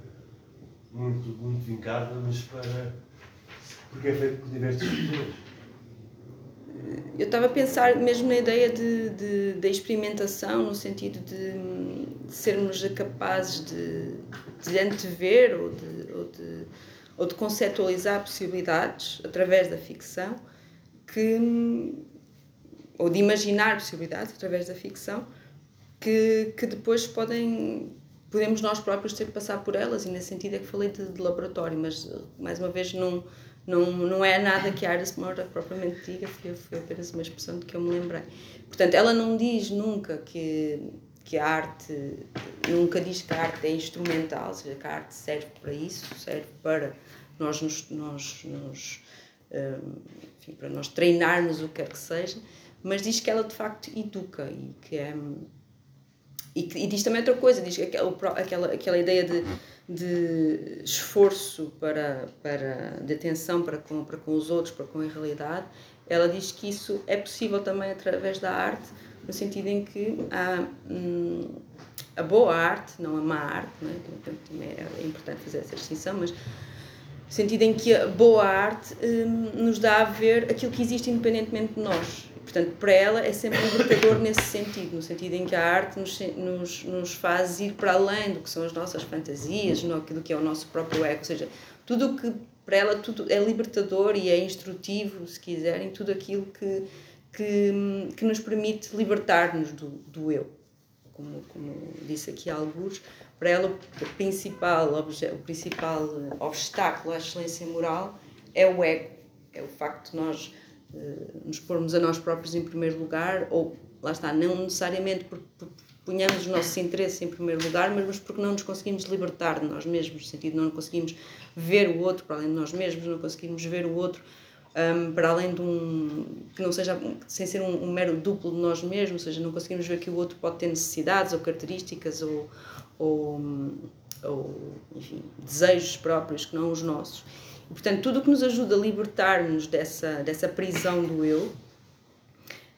S5: muito, muito vincada, mas para. porque é feito por diversas pessoas.
S2: Eu estava a pensar mesmo na ideia de, de, da experimentação, no sentido de, de sermos capazes de, de antever ou de, ou, de, ou de conceptualizar possibilidades através da ficção, que, ou de imaginar possibilidades através da ficção, que, que depois podem podemos nós próprios ter que passar por elas e nesse sentido é que falei de, de laboratório mas mais uma vez não não, não é nada que a Iris Murdoch propriamente diga, foi, foi apenas uma expressão de que eu me lembrei. Portanto, ela não diz nunca que, que a arte, nunca diz que a arte é instrumental, ou seja, que a arte serve para isso, serve para nós nos, nós, nos, hum, enfim, para nós treinarmos o que quer que seja, mas diz que ela de facto educa e que é. E, diz também outra coisa, diz que aquela, aquela, aquela ideia de, de esforço para, para, de atenção para com, para com os outros, para com a realidade, ela diz que isso é possível também através da arte, no sentido em que hum, a boa arte, não a má arte, não é? Também é importante fazer essa distinção, mas no sentido em que a boa arte hum, nos dá a ver aquilo que existe independentemente de nós. Portanto, para ela é sempre libertador nesse sentido, no sentido em que a arte nos, nos, nos faz ir para além do que são as nossas fantasias, no, do que é o nosso próprio ego, ou seja, tudo o que para ela tudo é libertador e é instrutivo, se quiserem, tudo aquilo que, que, que nos permite libertar-nos do, do eu. Como, como disse aqui alguns, para ela o principal, o principal obstáculo à excelência moral é o ego, é o facto de nós nos pormos a nós próprios em primeiro lugar, ou lá está, não necessariamente porque ponhamos os nossos interesses em primeiro lugar, mas porque não nos conseguimos libertar de nós mesmos, no sentido não conseguimos ver o outro para além de nós mesmos, não conseguimos ver o outro um, para além de um que não seja sem ser um, um mero duplo de nós mesmos, ou seja, não conseguimos ver que o outro pode ter necessidades ou características ou, ou, ou enfim, desejos próprios que não os nossos. E, portanto, tudo o que nos ajuda a libertar-nos dessa, dessa prisão do eu,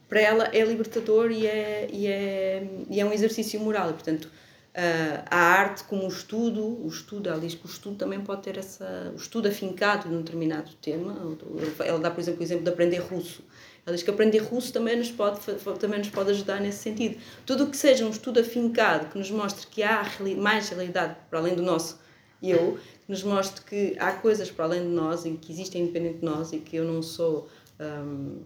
S2: para ela é libertador e é, e é, e é um exercício moral. E, portanto, ah, a arte como o estudo, o estudo, ela diz que o estudo também pode ter essa, o estudo afincado num determinado tema. Ela dá, por exemplo, o exemplo de aprender russo. Ela diz que aprender russo também nos pode, também nos pode ajudar nesse sentido. Tudo o que seja um estudo afincado, que nos mostre que há mais realidade para além do nosso eu, nos mostre que há coisas para além de nós e que existem independente de nós e que eu não sou hum,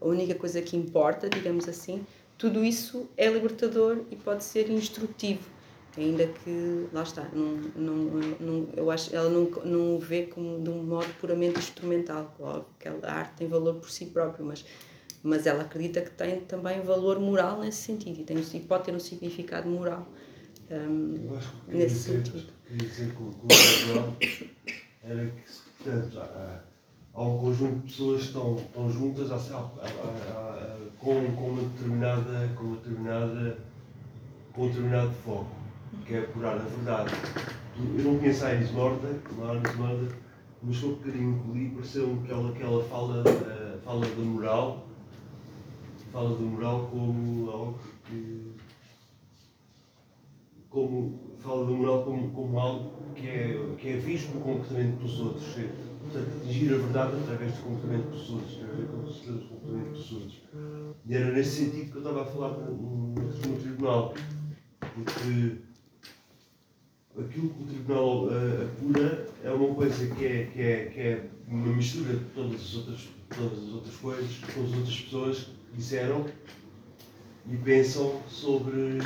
S2: a única coisa que importa, digamos assim, tudo isso é libertador e pode ser instrutivo, ainda que, lá está, não, não, não, eu acho ela não, não o vê como de um modo puramente instrumental, óbvio que a arte tem valor por si próprio, mas, mas ela acredita que tem também valor moral nesse sentido e, tem, e pode ter um significado moral.
S5: queria
S2: nesse sentido.
S5: Dizer que o que o natural era que, portanto, há, há um conjunto de pessoas que estão, estão juntas há- há- com, com, uma determinada, com, uma determinada, com um determinado foco, que é apurar a verdade. Eu não conheço a Iris Murdoch, a Iris Murdoch, mas foi um bocadinho que li, pareceu-me que ela, que ela fala, eh, fala da moral, fala da moral como algo que como fala da moral como, como algo que é, que é visto no comportamento dos outros. É, portanto, atingir a verdade através do comportamento dos outros, através do comportamento dos outros. E era nesse sentido que eu estava a falar no, no tribunal, porque aquilo que o tribunal uh, apura é uma coisa que é, que, é, que é uma mistura de todas as outras, todas as outras coisas que as outras pessoas disseram e pensam sobre,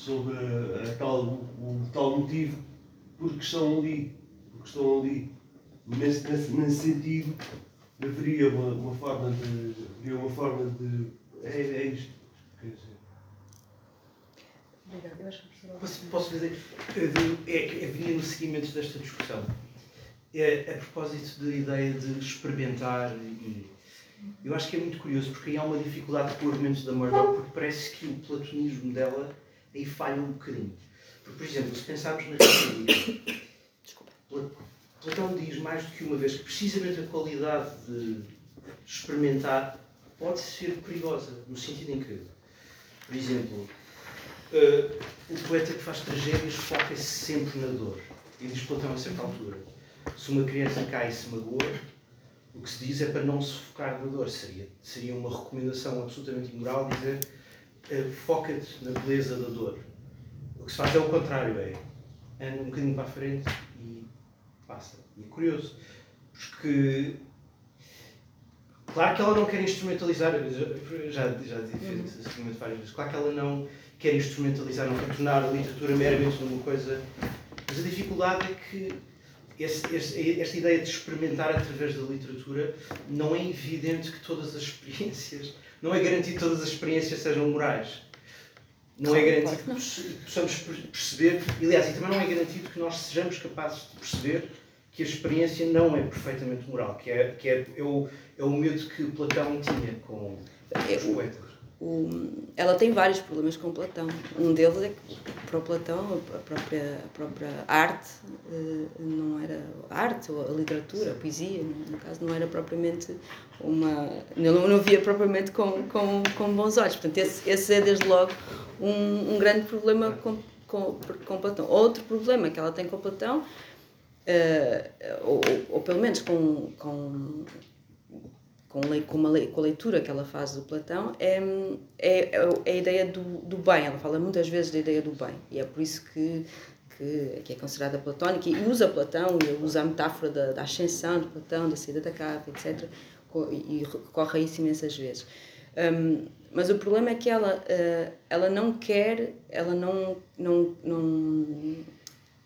S5: sobre a tal, o, o tal motivo porque estão ali. Porque estão ali. Nesse, nesse, nesse sentido, haveria uma, uma forma de. Haveria uma forma de. É, é isto. Quer dizer.
S1: Obrigada. Eu acho que
S6: Posso, posso dizer, é que vinha no seguimento desta discussão. É, a propósito da ideia de experimentar e eu acho que é muito curioso porque aí há uma dificuldade com o argumento da Murdoch porque parece que o platonismo dela aí falha um bocadinho. Porque, por exemplo, se pensarmos na República, Platão diz mais do que uma vez que precisamente a qualidade de experimentar pode ser perigosa, no sentido em que, por exemplo, uh, o poeta que faz tragédias foca-se sempre na dor. E diz Platão a certa altura: se uma criança cai e se magoa, o que se diz é para não se focar na dor. Seria, seria uma recomendação absolutamente imoral dizer foca-te na beleza da dor. O que se faz é o contrário, é anda um bocadinho para a frente e passa. E é curioso, porque claro que ela não quer instrumentalizar, já, já disse esse argumento várias vezes, claro que ela não quer instrumentalizar, não quer tornar a literatura meramente uma coisa, mas a dificuldade é que esse, esse, esta ideia de experimentar através da literatura não é evidente que todas as experiências, não é garantido que todas as experiências sejam morais. Não é garantido que possamos perceber, aliás, e também não é garantido que nós sejamos capazes de perceber que a experiência não é perfeitamente moral, que é, que é, é, o, é o medo que Platão tinha com é, os poetas
S2: o, ela tem vários problemas com Platão. Um deles é que, para o Platão, a própria, a própria arte eh, não era arte, ou a literatura, a poesia, no caso, não era propriamente uma. não, não via propriamente com, com, com bons olhos. Portanto, esse, esse é, desde logo, um, um grande problema com, com, com Platão. Outro problema que ela tem com Platão, uh, ou, ou pelo menos com, com com, com, uma, com a leitura que ela faz do Platão, é, é, é a ideia do, do bem. Ela fala muitas vezes da ideia do bem. E é por isso que, que é considerada platónica. E usa Platão, e usa a metáfora da, da ascensão de Platão, da saída da cave, etc. E recorre a isso imensas vezes. Um, mas o problema é que ela, uh, ela não quer, ela não, não, não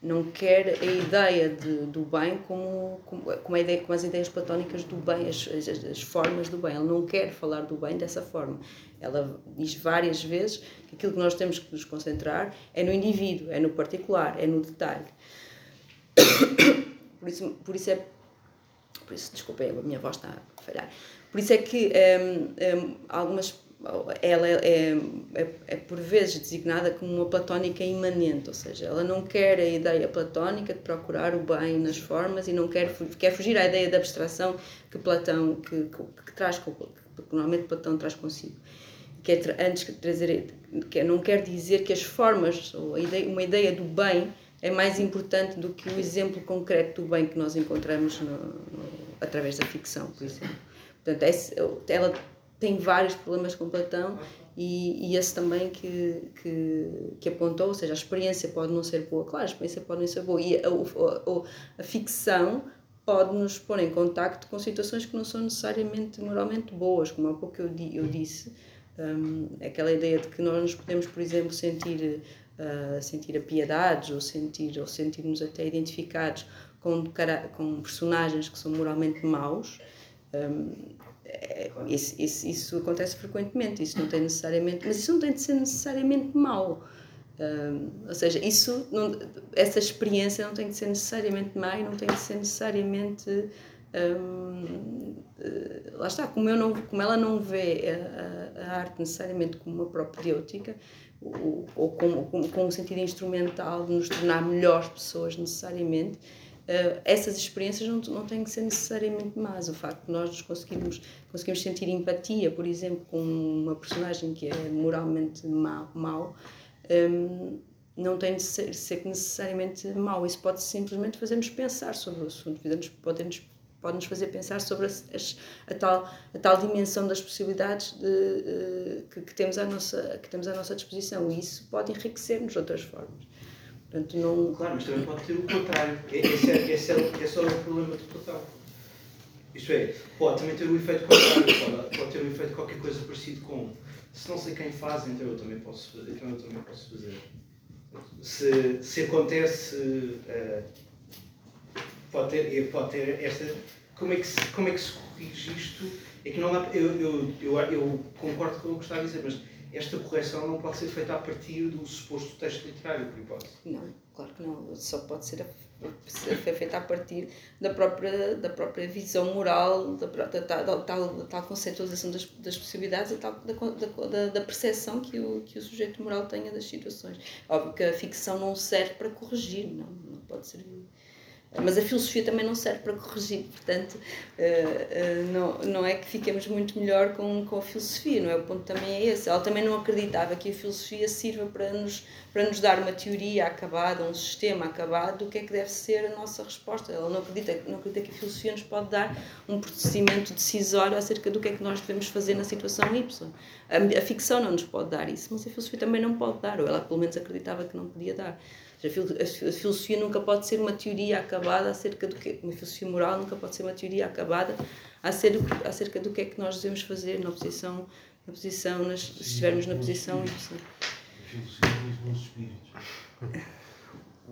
S2: não quer a ideia de, do bem como, como, a ideia, como as ideias platónicas do bem, as, as, as, formas do bem. Ela não quer falar do bem dessa forma. Ela diz várias vezes que aquilo que nós temos que nos concentrar é no indivíduo, é no particular, é no detalhe. Por isso, por isso é. Por isso, desculpem, a minha voz está a falhar. Por isso é que um, um, algumas ela é, é, é, por vezes designada como uma platónica imanente, ou seja, ela não quer a ideia platónica de procurar o bem nas formas e não quer, quer fugir à ideia da abstração que Platão, que, que, que traz, que normalmente Platão traz consigo. Que é, antes de trazer, que é, não quer dizer que as formas, ou ideia, uma ideia do bem, é mais importante do que o exemplo concreto do bem que nós encontramos no, no, através da ficção, por exemplo. Portanto, ela tem vários problemas com Platão e, e esse também que, que, que, apontou, ou seja, a experiência pode não ser boa, claro, a experiência pode não ser boa. E a, a, a ficção pode nos pôr em contacto com situações que não são necessariamente moralmente boas, como há pouco eu, eu disse, um, aquela ideia de que nós nos podemos, por exemplo, sentir, sentir apiadados ou sentir ou sentirmos até identificados com, com personagens que são moralmente maus, um, é, isso, isso, isso, acontece frequentemente, isso não tem necessariamente, mas isso não tem de ser necessariamente mau. Um, ou seja, isso não, essa experiência não tem de ser necessariamente má e não tem de ser necessariamente um, eh, lá está, como, eu não, como ela não vê a, a, a arte necessariamente como uma propedêutica ou, com um sentido instrumental de nos tornar melhores pessoas necessariamente, Uh, essas experiências não, não têm que ser necessariamente más. O facto de nós nos conseguirmos, conseguirmos sentir empatia, por exemplo, com uma personagem que é moralmente mau, um, não tem de ser, ser necessariamente mau. Isso pode simplesmente fazer-nos pensar sobre o assunto, pode-nos pode nos fazer pensar sobre as, as, a, tal, a tal dimensão das possibilidades de, uh, que, que, temos à nossa, que temos à nossa disposição e isso pode enriquecer-nos de outras formas.
S6: Portanto, não... Claro, mas também pode ter o contrário. Esse é, esse é, esse é o problema de Platão. Isto é, pode também ter o efeito contrário, pode, pode ter o efeito de qualquer coisa parecido com se não sei quem faz, então eu também posso, então eu também posso fazer. Se, se acontece, uh, pode, ter, pode ter esta. Como é, que se, como é que se corrige isto? É que não eu, eu, eu, eu concordo com o que está a dizer, mas esta correção não pode ser feita a partir do suposto texto literário, por hipótese.
S2: Não, claro que não. Só pode ser, feita a partir da própria, da própria visão moral, da, da, da, da tal, da tal conceitualização das, das possibilidades e tal, da, da, da percepção que o, que o sujeito moral tenha das situações. Óbvio que a ficção não serve para corrigir, não, não pode servir mas a filosofia também não serve para corrigir, portanto, eh, eh, não, não é que fiquemos muito melhor com, com a filosofia, não é? O ponto também é esse. Ela também não acreditava que a filosofia sirva para nos, para nos dar uma teoria acabada, um sistema acabado do que é que deve ser a nossa resposta. Ela não acredita, não acredita que a filosofia nos pode dar um procedimento decisório acerca do que é que nós devemos fazer na situação Y. A, a ficção não nos pode dar isso, mas a filosofia também não pode dar, ou ela pelo menos acreditava que não podia dar. A filosofia nunca pode ser uma teoria acabada acerca do que. Uma filosofia moral nunca pode ser uma teoria acabada acerca, acerca do que é que nós devemos fazer na posição, na posição nas, se estivermos na posição.
S5: Espíritos.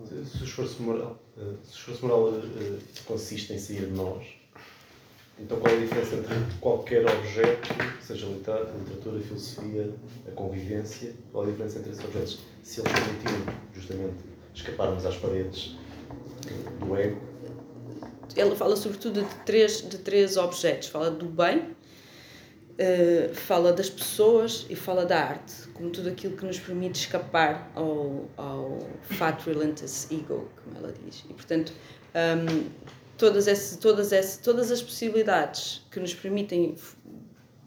S7: Se o esforço moral, eh, se o esforço moral eh, consiste em sair de nós, então qual é a diferença entre qualquer objeto, seja literatura, filosofia, a convivência, qual é a diferença entre esses objetos? Se eles permitiram justamente escaparmos às paredes do ego.
S2: Ela fala sobretudo de três, de três objetos. Fala do bem, uh, fala das pessoas e fala da arte, como tudo aquilo que nos permite escapar ao, ao fat relentless ego, como ela diz. E, portanto, um, todas, esse, todas, esse, todas as possibilidades que nos permitem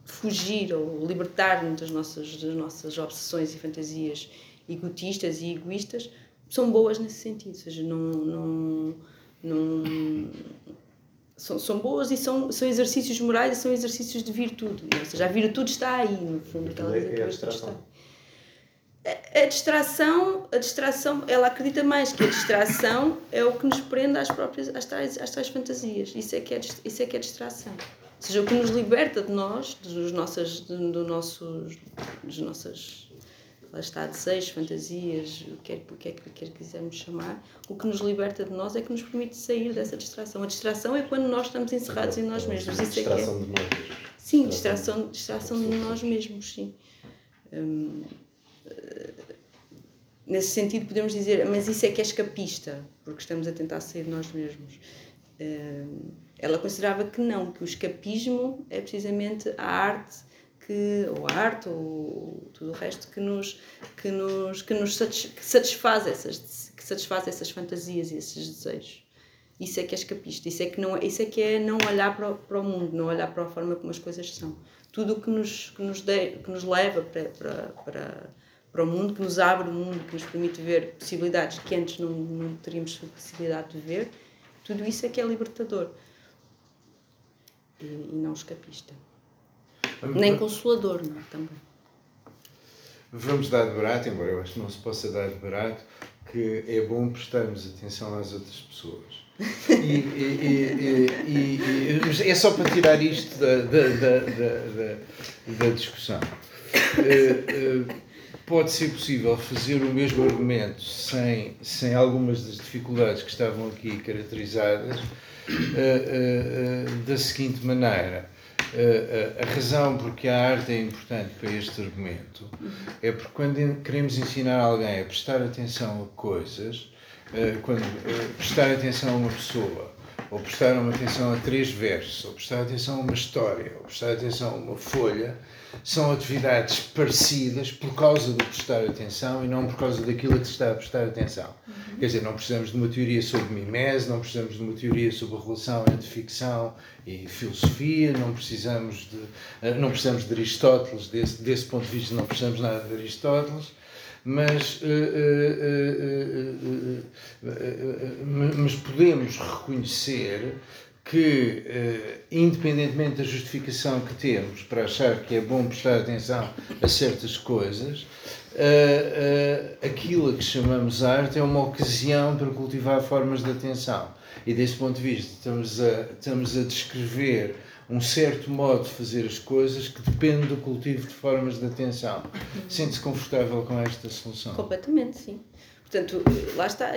S2: fugir ou libertar-nos das nossas, das nossas obsessões e fantasias egotistas e egoístas são boas nesse sentido, ou seja, não, não, não são, são boas e são, são exercícios morais e são exercícios de virtude, ou seja, a virtude está aí, no fundo,
S7: aquela é, é a distração.
S2: A, a distração, a distração, ela acredita mais que a distração é o que nos prende às próprias, às tais, às tais fantasias, isso é, que é, isso é que é distração. Ou seja, o que nos liberta de nós, dos nossas, do, do nossos, das nossas lá está, desejos, fantasias, o que, é, o que é que quer quisermos chamar, o que nos liberta de nós é que nos permite sair dessa distração. A distração é quando nós estamos encerrados em nós mesmos.
S7: Isso distração é que é... de nós.
S2: Sim, distração, distração de nós mesmos, sim. Hum, nesse sentido podemos dizer, mas isso é que é escapista, porque estamos a tentar sair de nós mesmos. Hum, ela considerava que não, que o escapismo é precisamente a arte que, ou a arte, ou tudo o resto que nos, que nos, que nos satisfaz, que satisfaz, essas, que satisfaz essas fantasias e esses desejos. Isso é que é escapista, isso é que, não, isso é, que é não olhar para o, para o mundo, não olhar para a forma como as coisas são. Tudo o que nos, que nos, de, que nos leva para, para, para, para o mundo, que nos abre o mundo, que nos permite ver possibilidades que antes não, não teríamos possibilidade de ver, tudo isso é que é libertador e, e não escapista. Nem consolador, não, também.
S4: Vamos dar de barato, embora eu acho que não se possa dar de barato, que é bom prestarmos atenção às outras pessoas. E, e, e, e, é só para tirar isto da, da, da, da, da discussão. Uh, uh, pode ser possível fazer o mesmo argumento sem, sem algumas das dificuldades que estavam aqui caracterizadas uh, da seguinte maneira a, razão porque a arte é importante para este argumento é porque quando queremos ensinar alguém a prestar atenção a coisas, eh, quando eh, prestar atenção a uma pessoa, ou prestar uma atenção a três versos, ou prestar atenção a uma história, ou prestar atenção a uma folha, são atividades parecidas por causa do prestar atenção e não por causa daquilo a que se está a prestar atenção. Uhum. Quer dizer, não precisamos de uma teoria sobre mimese, não precisamos de uma teoria sobre a relação entre ficção e filosofia, não precisamos de, eh, não precisamos de Aristóteles, desse, desse ponto de vista não precisamos nada de Aristóteles, mas, eh, eh, eh, eh, eh, eh, eh, mas podemos reconhecer que, eh, independentemente da justificação que temos para achar que é bom prestar atenção a certas coisas, eh, eh, aquilo a que chamamos arte é uma ocasião para cultivar formas de atenção. E desse ponto de vista, estamos a, estamos a descrever um certo modo de fazer as coisas que depende do cultivo de formas de atenção. Sente-se confortável com esta solução?
S2: Completamente, sim. Portanto, lá está,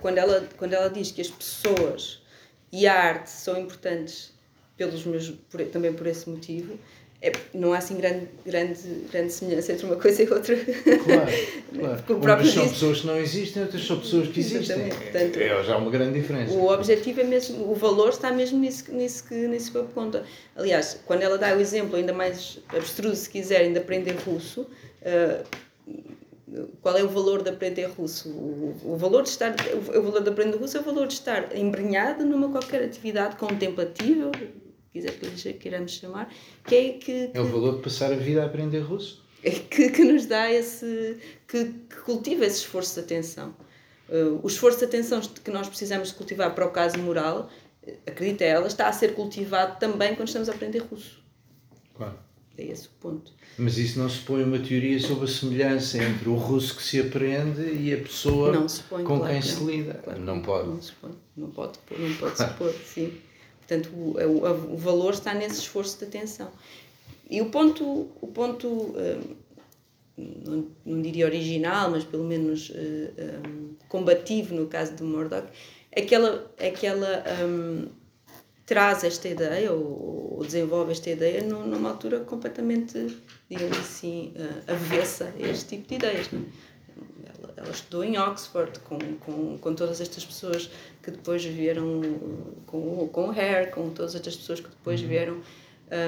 S2: quando ela, quando ela diz que as pessoas e a arte são importantes pelos meus, por- também por esse motivo, é, não há assim grande, grande, grande semelhança entre uma coisa e outra.
S4: Claro, claro.
S2: Porque o próprio
S4: Umas são pessoas que não existem, outras são pessoas que existem.
S2: Exatamente, portanto,
S4: é, é já uma grande diferença.
S2: O objetivo é mesmo, o valor está mesmo nisso, nisso, que, nisso que aponta. Aliás, quando ela dá o exemplo ainda mais abstruso, se quiserem, de aprender russo, ah, qual é o valor de aprender russo? O, o valor de estar, o, o valor de aprender russo é o valor de estar embrenhado numa qualquer atividade contemplativa, quiser que lhe queiramos chamar, que é que,
S4: É o valor de passar a vida a aprender russo.
S2: que, que nos dá esse. que, que cultiva esse esforço de atenção. Uh, o esforço de atenção que nós precisamos cultivar para o caso moral, eh, acredita ela, está a ser cultivado também quando estamos a aprender russo.
S4: Claro.
S2: É esse o ponto.
S4: Mas isso não se põe uma teoria sobre a semelhança entre o russo que se aprende e a pessoa
S2: Não põe,
S4: com
S2: claro
S4: quem
S2: que
S4: se
S2: não.
S4: lida.
S2: Claro
S4: não pode.
S2: Não se põe. Não pode, não pode se pôr, sim. Portanto, o, é o, o valor está nesse esforço de atenção. E o ponto, o ponto hum, não, não diria original, mas pelo menos eh, hum, combativo no caso do Murdoch, é que ela, é que ela hum, traz esta ideia, ou, ou desenvolve esta ideia num- numa altura completamente, digamos assim, eh, avessa a este tipo de ideias. não é? Ela, ela estudou em Oxford com, com, com todas estas pessoas que depois vieram com, com o Hare, com todas estas pessoas que depois vieram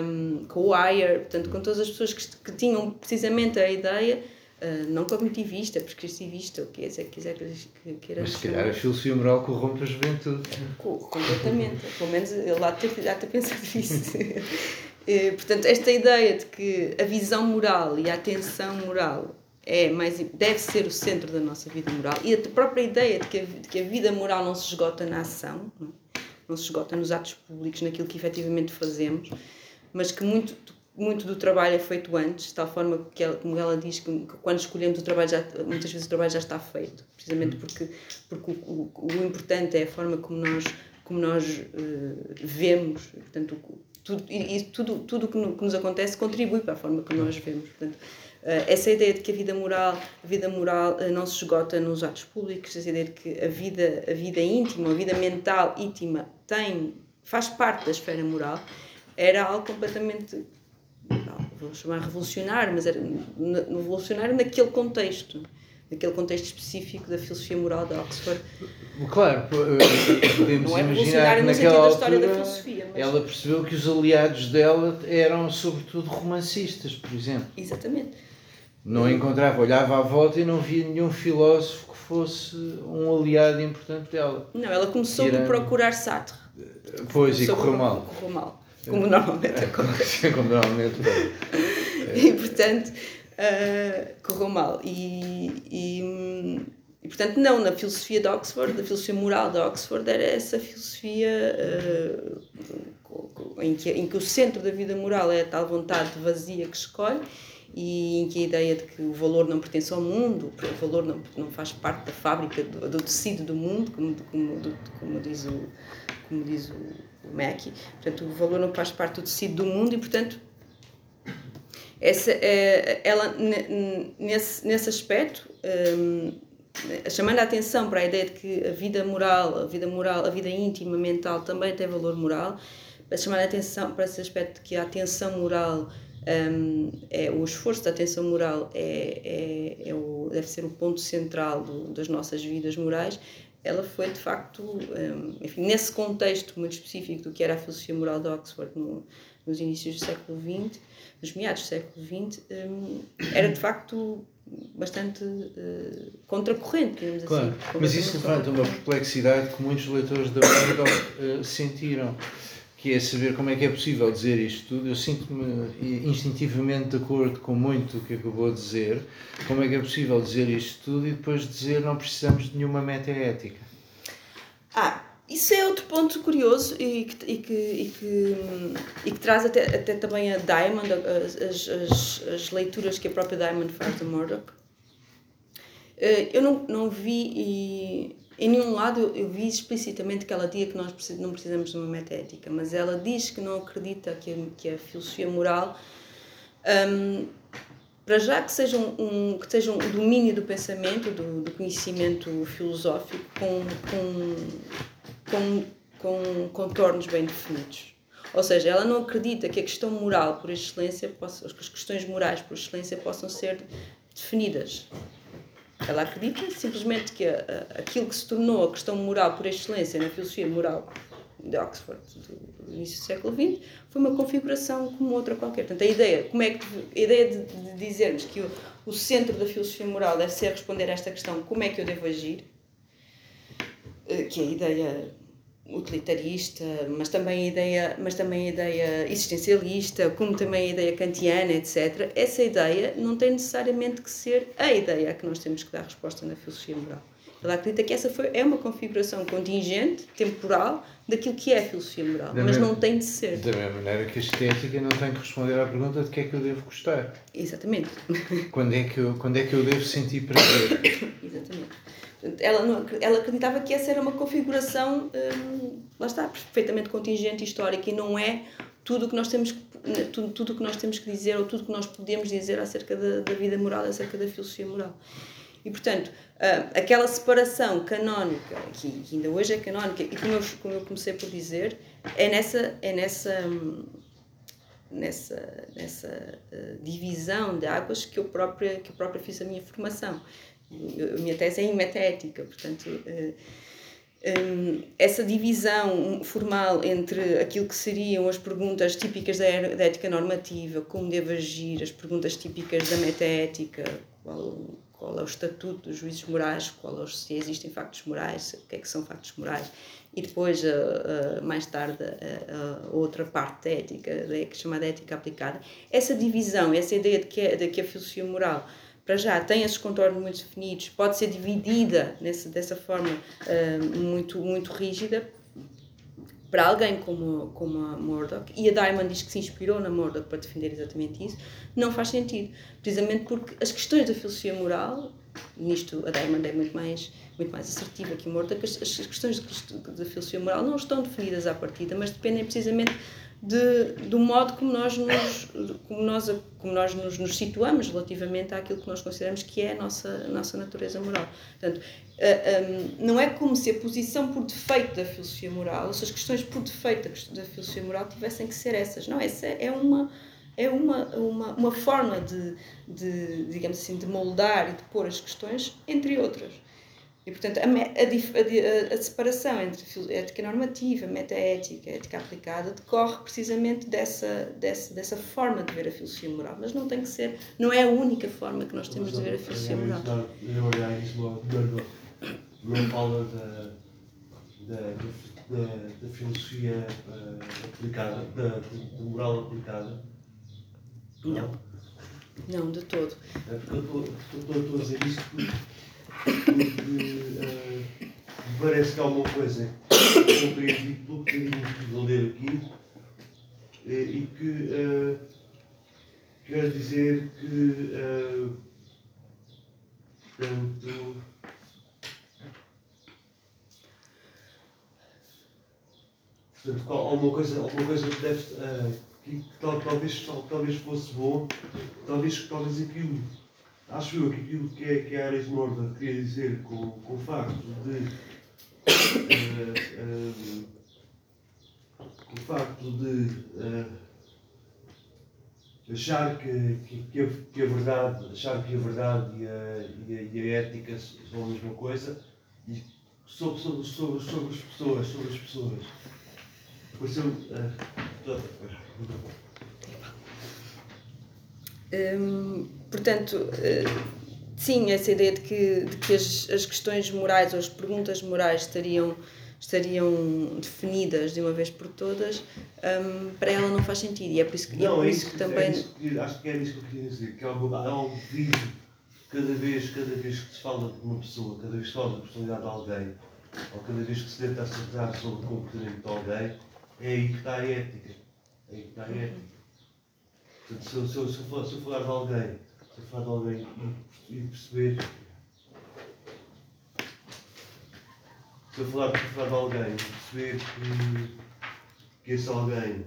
S2: um, com o Ayer, portanto, com todas as pessoas que, que tinham precisamente a ideia, uh, não cognitivista, prescritivista, o que é, se quiser que, que queira
S4: Mas se calhar a filosofia moral corrompe a juventude.
S2: Co- Completamente. Pelo menos ele há de ter, há de ter pensado. Eh, Portanto, esta ideia de que a visão moral e a atenção moral é mais, deve ser o centro da nossa vida moral e a própria ideia de que a, de que a vida moral não se esgota na ação, não, é? não se esgota nos atos públicos, naquilo que efetivamente fazemos, mas que muito, muito do trabalho é feito antes, de tal forma que ela, como ela diz que quando escolhemos o trabalho, já, muitas vezes o trabalho já está feito, precisamente porque, porque o, o, o importante é a forma como nós, como nós eh, vemos, portanto, tudo, e, e tudo, tudo o que, no- que nos acontece contribui para a forma como nós vemos. Portanto, eh, essa ideia de que a vida moral, a vida moral eh, não se esgota nos atos públicos, essa ideia de que a vida, a vida íntima, a vida mental íntima tem, faz parte da esfera moral, era algo completamente, vou chamar revolucionário, mas era revolucionário naquele contexto, naquele contexto específico da filosofia moral de Oxford.
S4: Claro, eh, podemos
S2: Não é
S4: imaginar que naquela
S2: da da
S4: altura
S2: filosofia, mas-
S4: ela percebeu que os aliados dela eram sobretudo romancistas, por exemplo.
S2: Exatamente.
S4: Não encontrava, olhava à volta e não via nenhum filósofo que fosse um aliado importante dela.
S2: Não, ela começou
S4: Tirando-
S2: por procurar Sartre.
S4: Pois, e
S2: Começou
S4: correu
S2: por-
S4: mal.
S2: Correu mal. Como normalmente acontece.
S4: Como normalmente.
S2: E, portanto, ah, correu mal. E, e, e, portanto, não, na filosofia de Oxford, da filosofia moral de Oxford, era essa filosofia co- em, que, em que o centro da vida moral é a tal vontade vazia que escolhe e em que a ideia de que o valor não pertence ao mundo, o valor não, não faz parte da fábrica, do, do tecido do mundo, como, como, do- como diz o, como diz o, o Mackey. Portanto, o valor não faz parte do tecido do mundo e, portanto, essa, é, ela, nesse, nesse aspecto, hum, chamando a atenção para a ideia de que a vida moral, a vida moral, a vida íntima, mental também tem valor moral, para chamar a atenção para esse aspecto de que a atenção moral hum, é o esforço da atenção moral é, é, é o, deve ser o ponto central do- das nossas vidas morais. Ela foi de facto, hum, enfim, nesse contexto muito específico do que era a filosofia moral de Oxford no, nos inícios do século XX, nos meados do século XX, hum, era de facto bastante eh, contracorrente, digamos
S4: Claro,
S2: assim.
S4: mas isso levanta uma perplexidade que muitos leitores da Murdoch eh, sentiram. Que é saber como é que é possível dizer isto tudo. Eu sinto-me instintivamente de acordo com muito o que acabou de dizer. Como é que é possível dizer isto tudo e depois dizer não precisamos de nenhuma meta-ética?
S2: Ah, isso é outro ponto curioso e que, e que, e que, e que traz até, até também a Diamond, as, as, as leituras que a própria Diamond faz de Murdoch. Eh, eu não, não vi e em nenhum lado eu, vi explicitamente que ela diga que nós não precisamos de uma metaética, mas ela diz que não acredita que a, que a filosofia moral, um, para já que seja um, que seja um domínio do pensamento, do, do conhecimento filosófico, com, com, com, com contornos bem definidos. Ou seja, ela não acredita que a questão moral por excelência, possa, as questões morais por excelência possam ser definidas ela acredita simplesmente que a, a, aquilo que se tornou a questão moral por excelência na filosofia moral de Oxford do início do século XX foi uma configuração como outra qualquer. Portanto, a ideia, como é que, a ideia de, de dizermos que o, o centro da filosofia moral deve ser responder a esta questão, como é que eu devo agir, eh, que é a ideia utilitarista, mas também a ideia, mas também a ideia existencialista, como também a ideia kantiana, etc. Essa ideia não tem necessariamente que ser a ideia a que nós temos que dar resposta na filosofia moral. Ela acredita que essa foi, é uma configuração contingente, temporal, daquilo que é a filosofia moral, da mas mesma, não tem de ser.
S4: Da mesma maneira que a estética não tem que responder à pergunta de que é que eu devo gostar.
S2: Exatamente.
S4: Quando é que eu, quando é que eu devo sentir prazer.
S2: Exatamente. Ela, não, ela acreditava que essa era uma configuração, hum, lá está, perfeitamente contingente histórica e não é tudo o que nós temos tudo, tudo que nós temos que dizer ou tudo que nós podemos dizer acerca da, da vida moral, acerca da filosofia moral. E, portanto, uh, aquela separação canónica, que, ainda hoje é canónica, e como eu, como eu comecei por dizer, é nessa, é nessa, nessa, nessa uh, divisão de águas que eu, própria, que eu própria fiz a minha formação a minha tese é em metaética, portanto, eh, eh, essa divisão formal entre aquilo que seriam as perguntas típicas da ética normativa, como devo agir, as perguntas típicas da metaética, qual, qual é o estatuto dos juízes morais, qual é, se existem factos morais, o que é que são factos morais, e depois, mais tarde, a, outra parte da ética, da chamada ética aplicada. Essa divisão, essa ideia de que, é, de que a filosofia moral para já tem esses contornos muito definidos, pode ser dividida nessa, dessa forma uh, muito, muito rígida para alguém como, como a Murdoch, e a Diamond diz que se inspirou na Murdoch para defender exatamente isso, não faz sentido. Precisamente porque as questões da filosofia moral, nisto a Diamond é muito mais, muito mais assertiva que a Murdoch, as, questões da filosofia moral não estão definidas à partida, mas dependem precisamente de, do modo como nós nos, como nós, como nós nos, nos, situamos relativamente àquilo que nós consideramos que é a nossa, a nossa natureza moral. Portanto, não é como se a posição por defeito da filosofia moral, se as questões por defeito da filosofia moral tivessem que ser essas. Não, essa é uma é uma, uma, uma forma de, de, digamos assim, de moldar e de pôr as questões, entre outras. E, portanto, a, a, a, a separação entre ética normativa, metaética, ética aplicada, decorre precisamente dessa, dessa, dessa forma de ver a filosofia moral. Mas não tem que ser, não é a única forma que nós temos de ver a filosofia moral.
S5: Não fala da, da, da, da filosofia uh, aplicada, da, da moral aplicada?
S2: Não. Não, de todo.
S5: É eu estou a dizer isto porque porque uh, parece que há uma coisa que eu compreendi pelo que vou ler aqui e que uh, quer dizer que uh, portanto Portanto, alguma coisa, alguma coisa que deve. Uh, que, que tal, talvez, tal, talvez fosse bom, talvez, talvez aquilo acho eu que aquilo que, é, que a Ares Morda queria dizer com, com o facto de. Uh, uh, com o facto de uh, achar que, que, que a verdade, achar que a verdade e a, e a, e a ética são a mesma coisa, e sobre, sobre, sobre, sobre as pessoas, sobre as pessoas. Pareceu. Uh,
S2: Hum, portanto, eh, sim, essa ideia de que, de que as, as questões morais ou as perguntas morais estariam, estariam definidas de uma vez por todas, hum, para ela não faz sentido. E é por isso que, é
S5: Não,
S2: por
S5: é
S2: isso
S5: isso
S2: que
S5: que
S2: também.
S5: é isso acho que é isso que eu queria dizer, que é algo vivo. Cada vez, cada vez que se fala de uma pessoa, cada vez que se fala da personalidade de alguém, ou cada vez que se tenta acertar sobre o comportamento de alguém, é aí que está a ética. É aí que está a ética. Portanto, se eu, se eu, se falar, se eu falar de alguém, se eu falar de alguém e, perceber. Se eu falar, se eu falar de alguém e perceber que, que esse alguém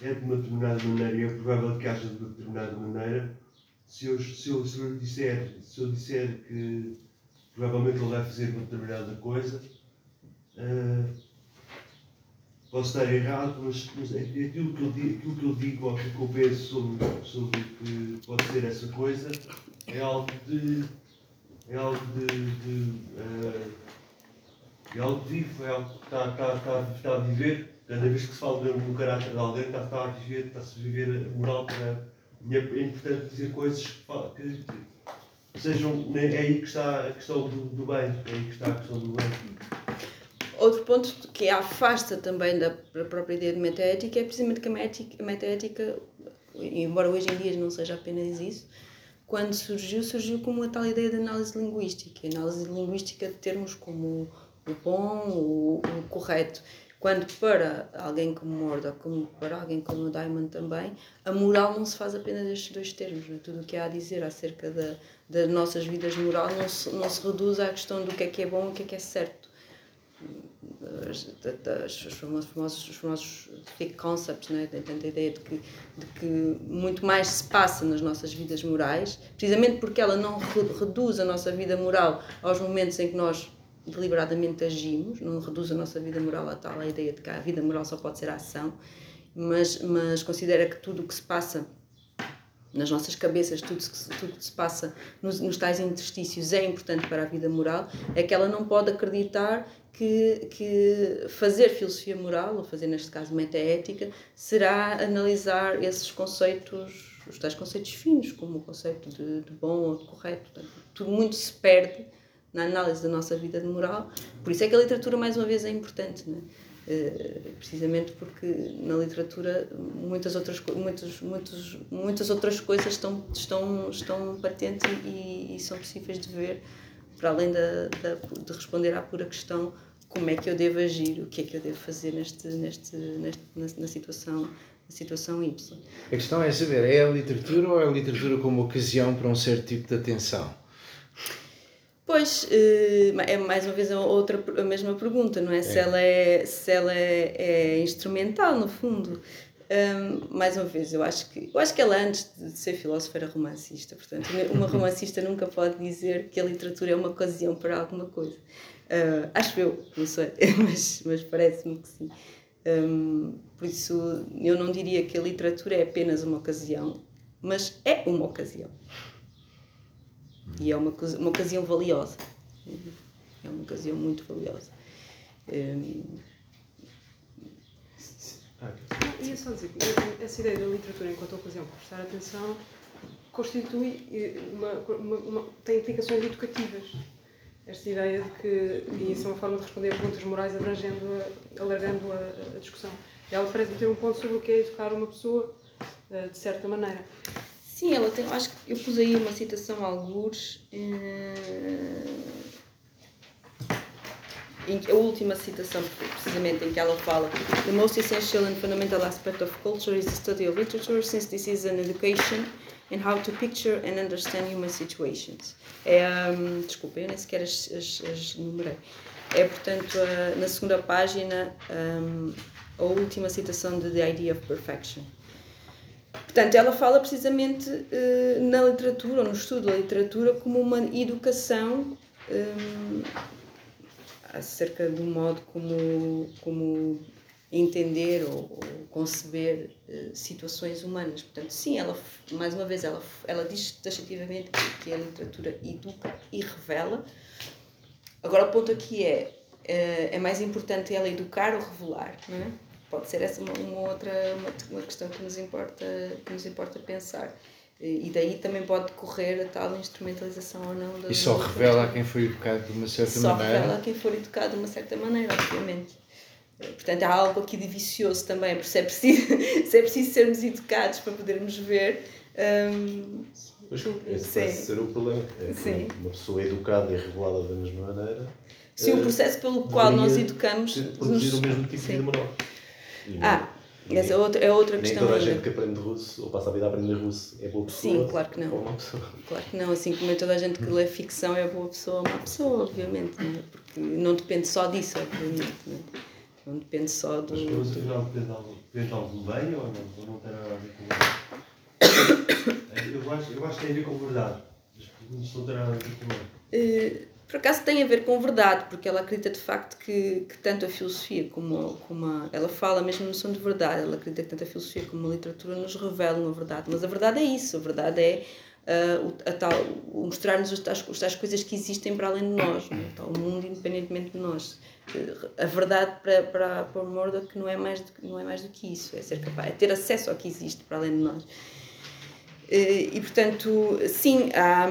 S5: é de uma determinada maneira e é provável que haja de uma determinada maneira, se eu, se eu, se eu, disser, se eu disser que provavelmente ele vai fazer uma determinada coisa, eh, posso estar errado, mas, mas é- é aquilo, que eu digo, aquilo que eu digo ou que eu penso sobre, sobre o que pode ser essa coisa é algo de. é algo de. de eh, é algo vivo, é algo que está, está, está, está a viver. Cada vez que se fala no caráter de alguém, está, está a viver, está-se a viver a moral para. É, é importante dizer coisas que, que sejam. né, É aí que está a questão do, do bem. É aí que está a questão do bem.
S2: Outro ponto que afasta também da própria ideia de metaética é precisamente que a metaética, a metaética, embora hoje em dia não seja apenas isso, quando surgiu, surgiu como a tal ideia de análise linguística. Análise linguística de termos como o bom, o, o correto. Quando para alguém como Murdoch, como para alguém como o Diamond também, a moral não se faz apenas destes dois termos. Né? Tudo o que há a dizer acerca da, das nossas vidas moral não se, não se reduz à questão do que é que é bom e o que é que é certo as, das, os, famosos, famosos, os famosos thick concepts, né? tanta ideia de que, de que muito mais se passa nas nossas vidas morais, precisamente porque ela não re- reduz a nossa vida moral aos momentos em que nós deliberadamente agimos, não reduz a nossa vida moral a tal a ideia de que a vida moral só pode ser ação, mas, mas considera que tudo o que se passa nas nossas cabeças, tudo, se- tudo que se passa nos, nos tais interstícios é importante para a vida moral, é que ela não pode acreditar que, que fazer filosofia moral, ou fazer neste caso metaética, será analisar esses conceitos, os tais conceitos finos, como o conceito de, de bom ou de correto. Tudo muito se perde na análise da nossa vida de moral. Por isso é que a literatura, mais uma vez, é importante. Né? Eh, precisamente porque na literatura muitas outras, muitos, muitos, muitas outras coisas estão, estão, estão patentes e, e são possíveis de ver, para além da, da, de responder à pura questão como é que eu devo agir, o que é que eu devo fazer neste, neste, neste, na, na situação, na situação Y.
S4: A questão é saber, é a literatura ou é a literatura como ocasião para um certo tipo de atenção?
S2: Pois, eh, é mais uma vez a, outra, a mesma pergunta, não é? Se ela, é, se ela é, é instrumental, no fundo. Hum, mais uma vez, eu acho, que, eu acho que ela antes de ser filósofa era romancista, portanto, uma romancista nunca pode dizer que a literatura é uma ocasião para alguma coisa. Ah, acho eu, não sei, mas, mas parece-me que sim. Hum, por isso, eu não diria que a literatura é apenas uma ocasião, mas é uma ocasião. E é uma, uma ocasião valiosa. É uma ocasião muito valiosa. Hum,
S1: Ia só dizer que essa ideia da literatura enquanto ocasião para prestar atenção constitui eh, uma, uma, uma- tem implicações educativas. Esta ideia de que, e isso é uma forma de responder a perguntas morais abrangendo, a, alargando a, a discussão. Ela parece ter um ponto sobre o que é educar uma pessoa eh, de certa maneira.
S2: Sim, ela tem, acho que eu pus aí uma citação a algures. eh, em que- a última citação, precisamente, em que ela fala: The most essential and fundamental aspect of culture is the study of literature, since this is an education in how to picture and understand human situations. É, hum, desculpa, eu nem sequer as, as, as numerei. É, portanto, a- na segunda página, hum, a última citação de The Idea of Perfection. Portanto, ela fala precisamente eh, na literatura, ou no estudo da literatura, como uma educação hum, acerca do modo como, como entender ou, ou conceber eh, situações humanas. Portanto, sim, ela, mais uma vez, ela, ela diz taxativamente que, a literatura educa e revela. Agora, o ponto aqui é, eh, é mais importante ela educar ou revelar, não é? Pode ser essa uma, uma outra uma, uma questão que nos importa que nos importa pensar. E daí também pode decorrer a tal instrumentalização ou não da
S4: E só revela a quem foi educado de uma certa
S2: só
S4: maneira.
S2: revela a quem for educado de uma certa maneira, obviamente. Portanto, há algo aqui de vicioso também, porque se é preciso, se é preciso sermos educados para podermos ver. hum,
S7: Pois,
S2: Sim.
S7: esse parece ser o problema. É que
S2: Sim.
S7: uma pessoa educada e revelada da mesma maneira
S2: se o
S7: eh,
S2: processo pelo qual nós educamos.
S7: produzir
S2: nos-
S7: o mesmo tipo de
S2: Sim.
S7: vida moral.
S2: Ah,
S7: nem-
S2: essa é outra, é outra
S7: Nem
S2: questão
S7: toda a gente que aprende russo ou passa a vida a aprender russo é boa pessoa.
S2: Sim, claro que não.
S7: Ou uma pessoa.
S2: Claro que não, assim como nem toda a gente que lê ficção é boa pessoa ou má pessoa, obviamente, não é? porque não depende só disso, obviamente. Não, é? não depende só do.
S5: Mas afinal depende de algo, depende de algo bem ou não? Ou não tem nada a ver com isso? Eu acho, eu acho que tem a ver com verdade. Mas não tem nada a ver com isso.
S2: Por acaso tem a ver com verdade, porque ela acredita de facto que, que tanto a filosofia como, como a, ela fala mesmo na noção de verdade, ela acredita que tanto a filosofia como a literatura nos revelam a verdade, mas a verdade é isso, a verdade é o, a tal, mostrar-nos as tais, as tais coisas que existem para além de nós, não é? o mundo independentemente de nós. A verdade para, para, para o Murdoch não é, mais do, que- não é mais do que isso, é ser capaz, é ter acesso ao que existe para além de nós. Eh, E portanto, sim, há.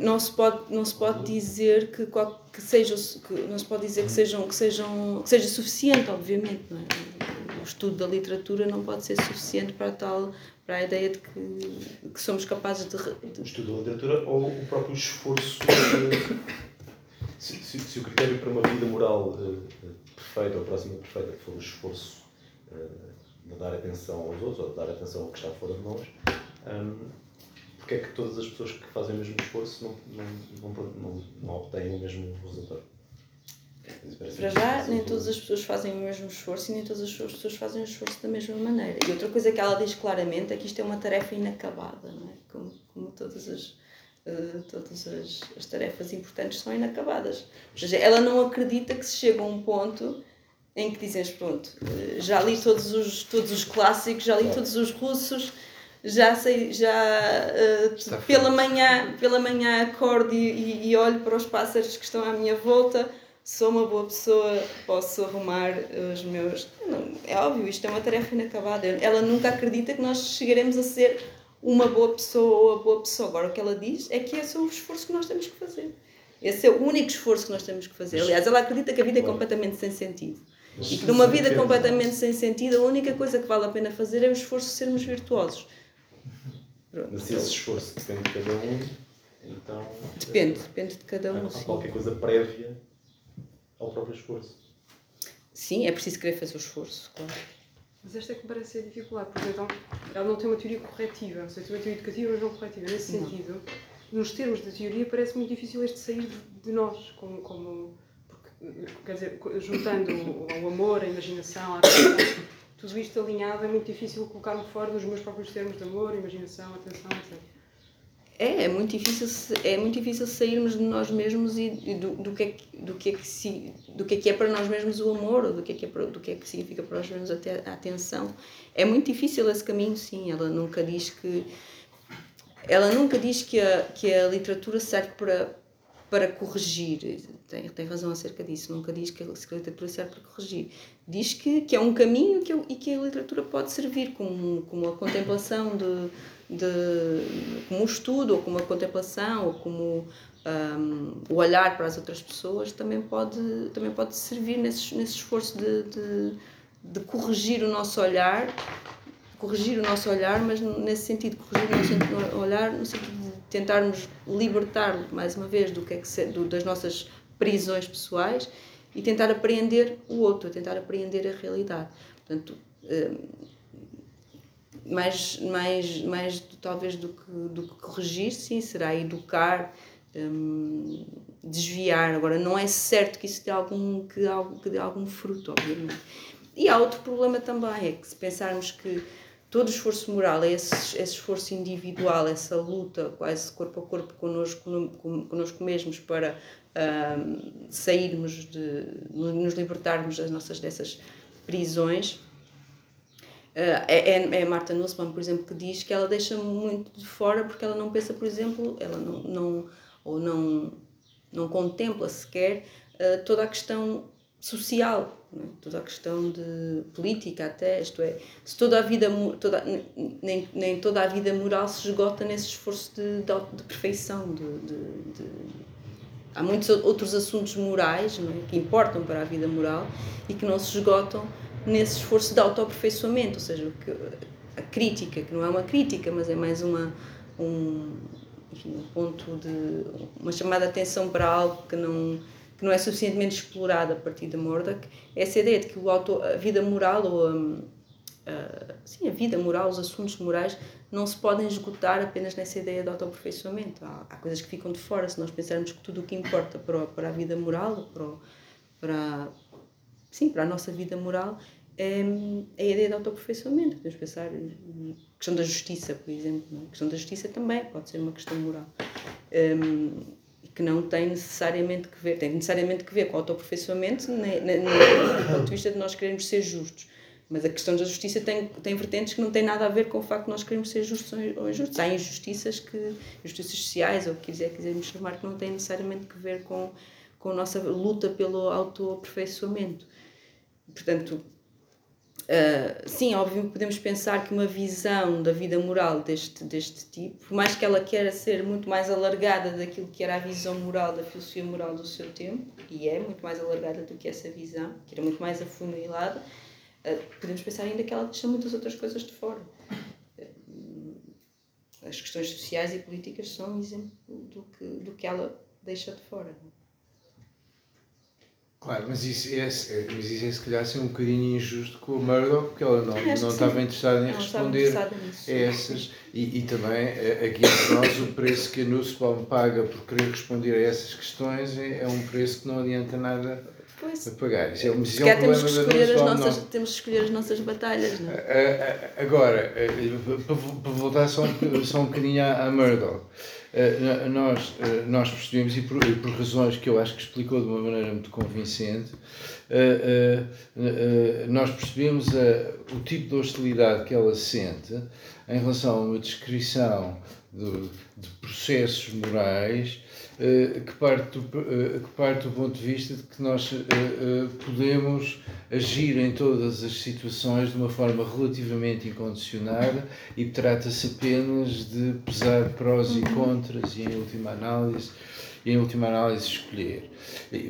S2: Não se pode não se pode dizer que, qual- que seja que não se pode dizer que sejam que sejam que seja suficiente obviamente é? o estudo da literatura não pode ser suficiente para tal para a ideia de que, que somos capazes de, de
S7: O estudo da literatura ou o próprio esforço. eh, se, se- se o critério para uma vida moral eh, eh, perfeita ou próxima de perfeita for o esforço eh, de dar atenção aos outros ou de dar atenção ao que está fora de nós, hum, porque é que todas as pessoas que fazem o mesmo esforço não, não, não, não, não obtêm o mesmo resultado?
S2: Para já nem todas as pessoas fazem o mesmo esforço e nem todas as pessoas fazem o esforço da mesma maneira e outra coisa que ela diz claramente é que isto é uma tarefa inacabada não é como, como todas as eh, todas as, as tarefas importantes são inacabadas. Ou seja, ela não acredita que se chega a um ponto em que dizes, pronto, eh, já li todos os, todos os clássicos, já li todos os russos, já sei, já
S4: Está
S2: pela manhã, pela manhã acordo e, e- e olho para os pássaros que estão à minha volta, sou uma boa pessoa, posso arrumar os meus. Não, é óbvio, isto é uma tarefa inacabada. Ela nunca acredita que nós chegaremos a ser uma boa pessoa ou a boa pessoa. Agora, o que ela diz é que esse é o esforço que nós temos que fazer. Esse é o único esforço que nós temos que fazer. Aliás, ela acredita que a vida é completamente sem sentido. E que numa vida completamente sem sentido, a única coisa que vale a pena fazer é o esforço de sermos virtuosos. Pronto.
S7: Mas se esse esforço depende de cada um, então.
S2: Depende, depende de cada um.
S7: Há
S2: sim.
S7: qualquer coisa prévia ao próprio esforço.
S2: Sim, é preciso querer fazer o esforço, claro.
S1: Mas esta é que me parece ser dificuldade, porque então ela não tem uma teoria corretiva, ou seja, tem uma teoria educativa, mas não corretiva. Nesse
S2: Não.
S1: sentido, nos termos da teoria, parece muito difícil este sair de, nós, como, como porque, quer dizer, juntando o, o amor, a imaginação, a tudo isto alinhado, é muito difícil colocar-me fora dos meus próprios termos de amor, imaginação, atenção, etc.
S2: É, é muito difícil, é muito difícil sairmos de nós mesmos e do, do, que é do, que é que se, do que é que é para nós mesmos o amor, ou do que é que, é para, do que, é que significa para nós mesmos até a atenção. É muito difícil esse caminho, sim. Ela nunca diz que. Ela nunca diz que a, que a literatura serve para, para corrigir. Tem, tem razão acerca disso. Nunca diz que a, literatura serve para corrigir. Diz que, que é um caminho que, e que a literatura pode servir como, como a contemplação de, de como um estudo ou como a contemplação ou como um, o olhar para as outras pessoas também pode também pode servir nesse, nesse esforço de, de, de corrigir o nosso olhar corrigir o nosso olhar mas nesse sentido corrigir o nosso olhar no sentido tentarmos libertar mais uma vez do que é que se, do, das nossas prisões pessoais e tentar apreender o outro tentar apreender a realidade portanto um, mais, mais, mais talvez do que, do que corrigir, sim, será educar, hum, desviar. Agora, não é certo que isso dê algum, que, que dê algum fruto, obviamente. E há outro problema também, é que se pensarmos que todo esforço moral esse, esse esforço individual, essa luta quase corpo a corpo connosco, no- con- connosco mesmos para hum, sairmos de, nos libertarmos das nossas dessas prisões, Uh, é, é- é Marta Nussbaum, por exemplo, que diz que ela deixa muito de fora porque ela não pensa, por exemplo, ela não, não ou não, não contempla sequer uh, toda a questão social, é? toda a questão de política até, isto é, se toda a vida, toda, nem, nem toda a vida moral se esgota nesse esforço de, de, de perfeição, de, de, há muitos outros assuntos morais é? que importam para a vida moral e que não se esgotam nesse esforço de autoaperfeiçoamento, ou seja, que, a crítica, que não é uma crítica, mas é mais uma, um, enfim, um ponto de uma chamada de atenção para algo que não que não é suficientemente explorado a partir de Murdoch, é essa ideia de que o auto, a vida moral ou a, a, sim, a vida moral, os assuntos morais não se podem esgotar apenas nessa ideia de autoaperfeiçoamento. Há, há coisas que ficam de fora se nós pensarmos que tudo o que importa para, para a vida moral, para, para, sim, para a nossa vida moral, é, é a ideia de autoaperfeiçoamento. Podemos pensar a questão da justiça, por exemplo. É? A questão da justiça também pode ser uma questão moral. Um, que não tem necessariamente que ver, tem necessariamente que ver com o autoaperfeiçoamento do ponto de vista de nós queremos ser justos. Mas a questão da justiça tem, tem vertentes que não têm nada a ver com o facto de nós queremos ser justos ou injustos. Há injustiças, que, injustiças sociais, ou o que quiser, quisermos chamar, que não têm necessariamente que ver com, com a nossa luta pelo autoaperfeiçoamento. Portanto, Uh, sim, óbvio podemos pensar que uma visão da vida moral deste, deste tipo, por mais que ela queira ser muito mais alargada daquilo que era a visão moral da filosofia moral do seu tempo, e é muito mais alargada do que essa visão, que era muito mais afunilada, uh, podemos pensar ainda que ela deixa muitas outras coisas de fora. Uh, as questões sociais e políticas são um exemplo do que, do que ela deixa de fora.
S4: Claro, mas isso, é, mas isso é se calhar ser um bocadinho injusto com a Murdoch, porque ela não, não estava interessada em não responder a essas. E, e também, aqui entre nós, o preço que a Nussbaum paga por querer responder a essas questões é, é um preço que não adianta nada pois. a pagar. Isso é, mas
S2: isso é um temos, que escolher as nossas, não. temos que escolher as nossas batalhas, não
S4: é? Agora, para voltar só, só um bocadinho à Murdoch. Uh, nós, uh, nós percebemos, e por, por, razões que eu acho que explicou de uma maneira muito convincente, uh, nós percebemos o tipo de hostilidade que ela sente em relação a uma descrição de, de processos morais eh, que parte, do, eh, que parte do ponto de vista de que nós eh, podemos agir em todas as situações de uma forma relativamente incondicionada e trata-se apenas de pesar prós e uhum. contras e em última análise e em última análise escolher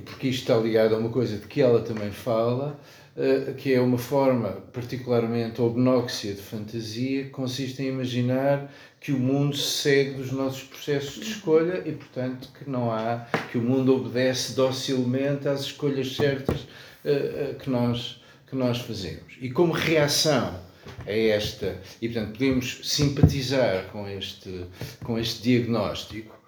S4: porque isto está ligado a uma coisa de que ela também fala que é uma forma particularmente obnóxia de fantasia consiste em imaginar que o mundo segue dos nossos processos de escolha e, portanto, que não há, que o mundo obedece docilmente às escolhas certas uh, uh, que, nós, que nós fazemos. E como reação a esta, e portanto podemos simpatizar com este, com este diagnóstico, eh,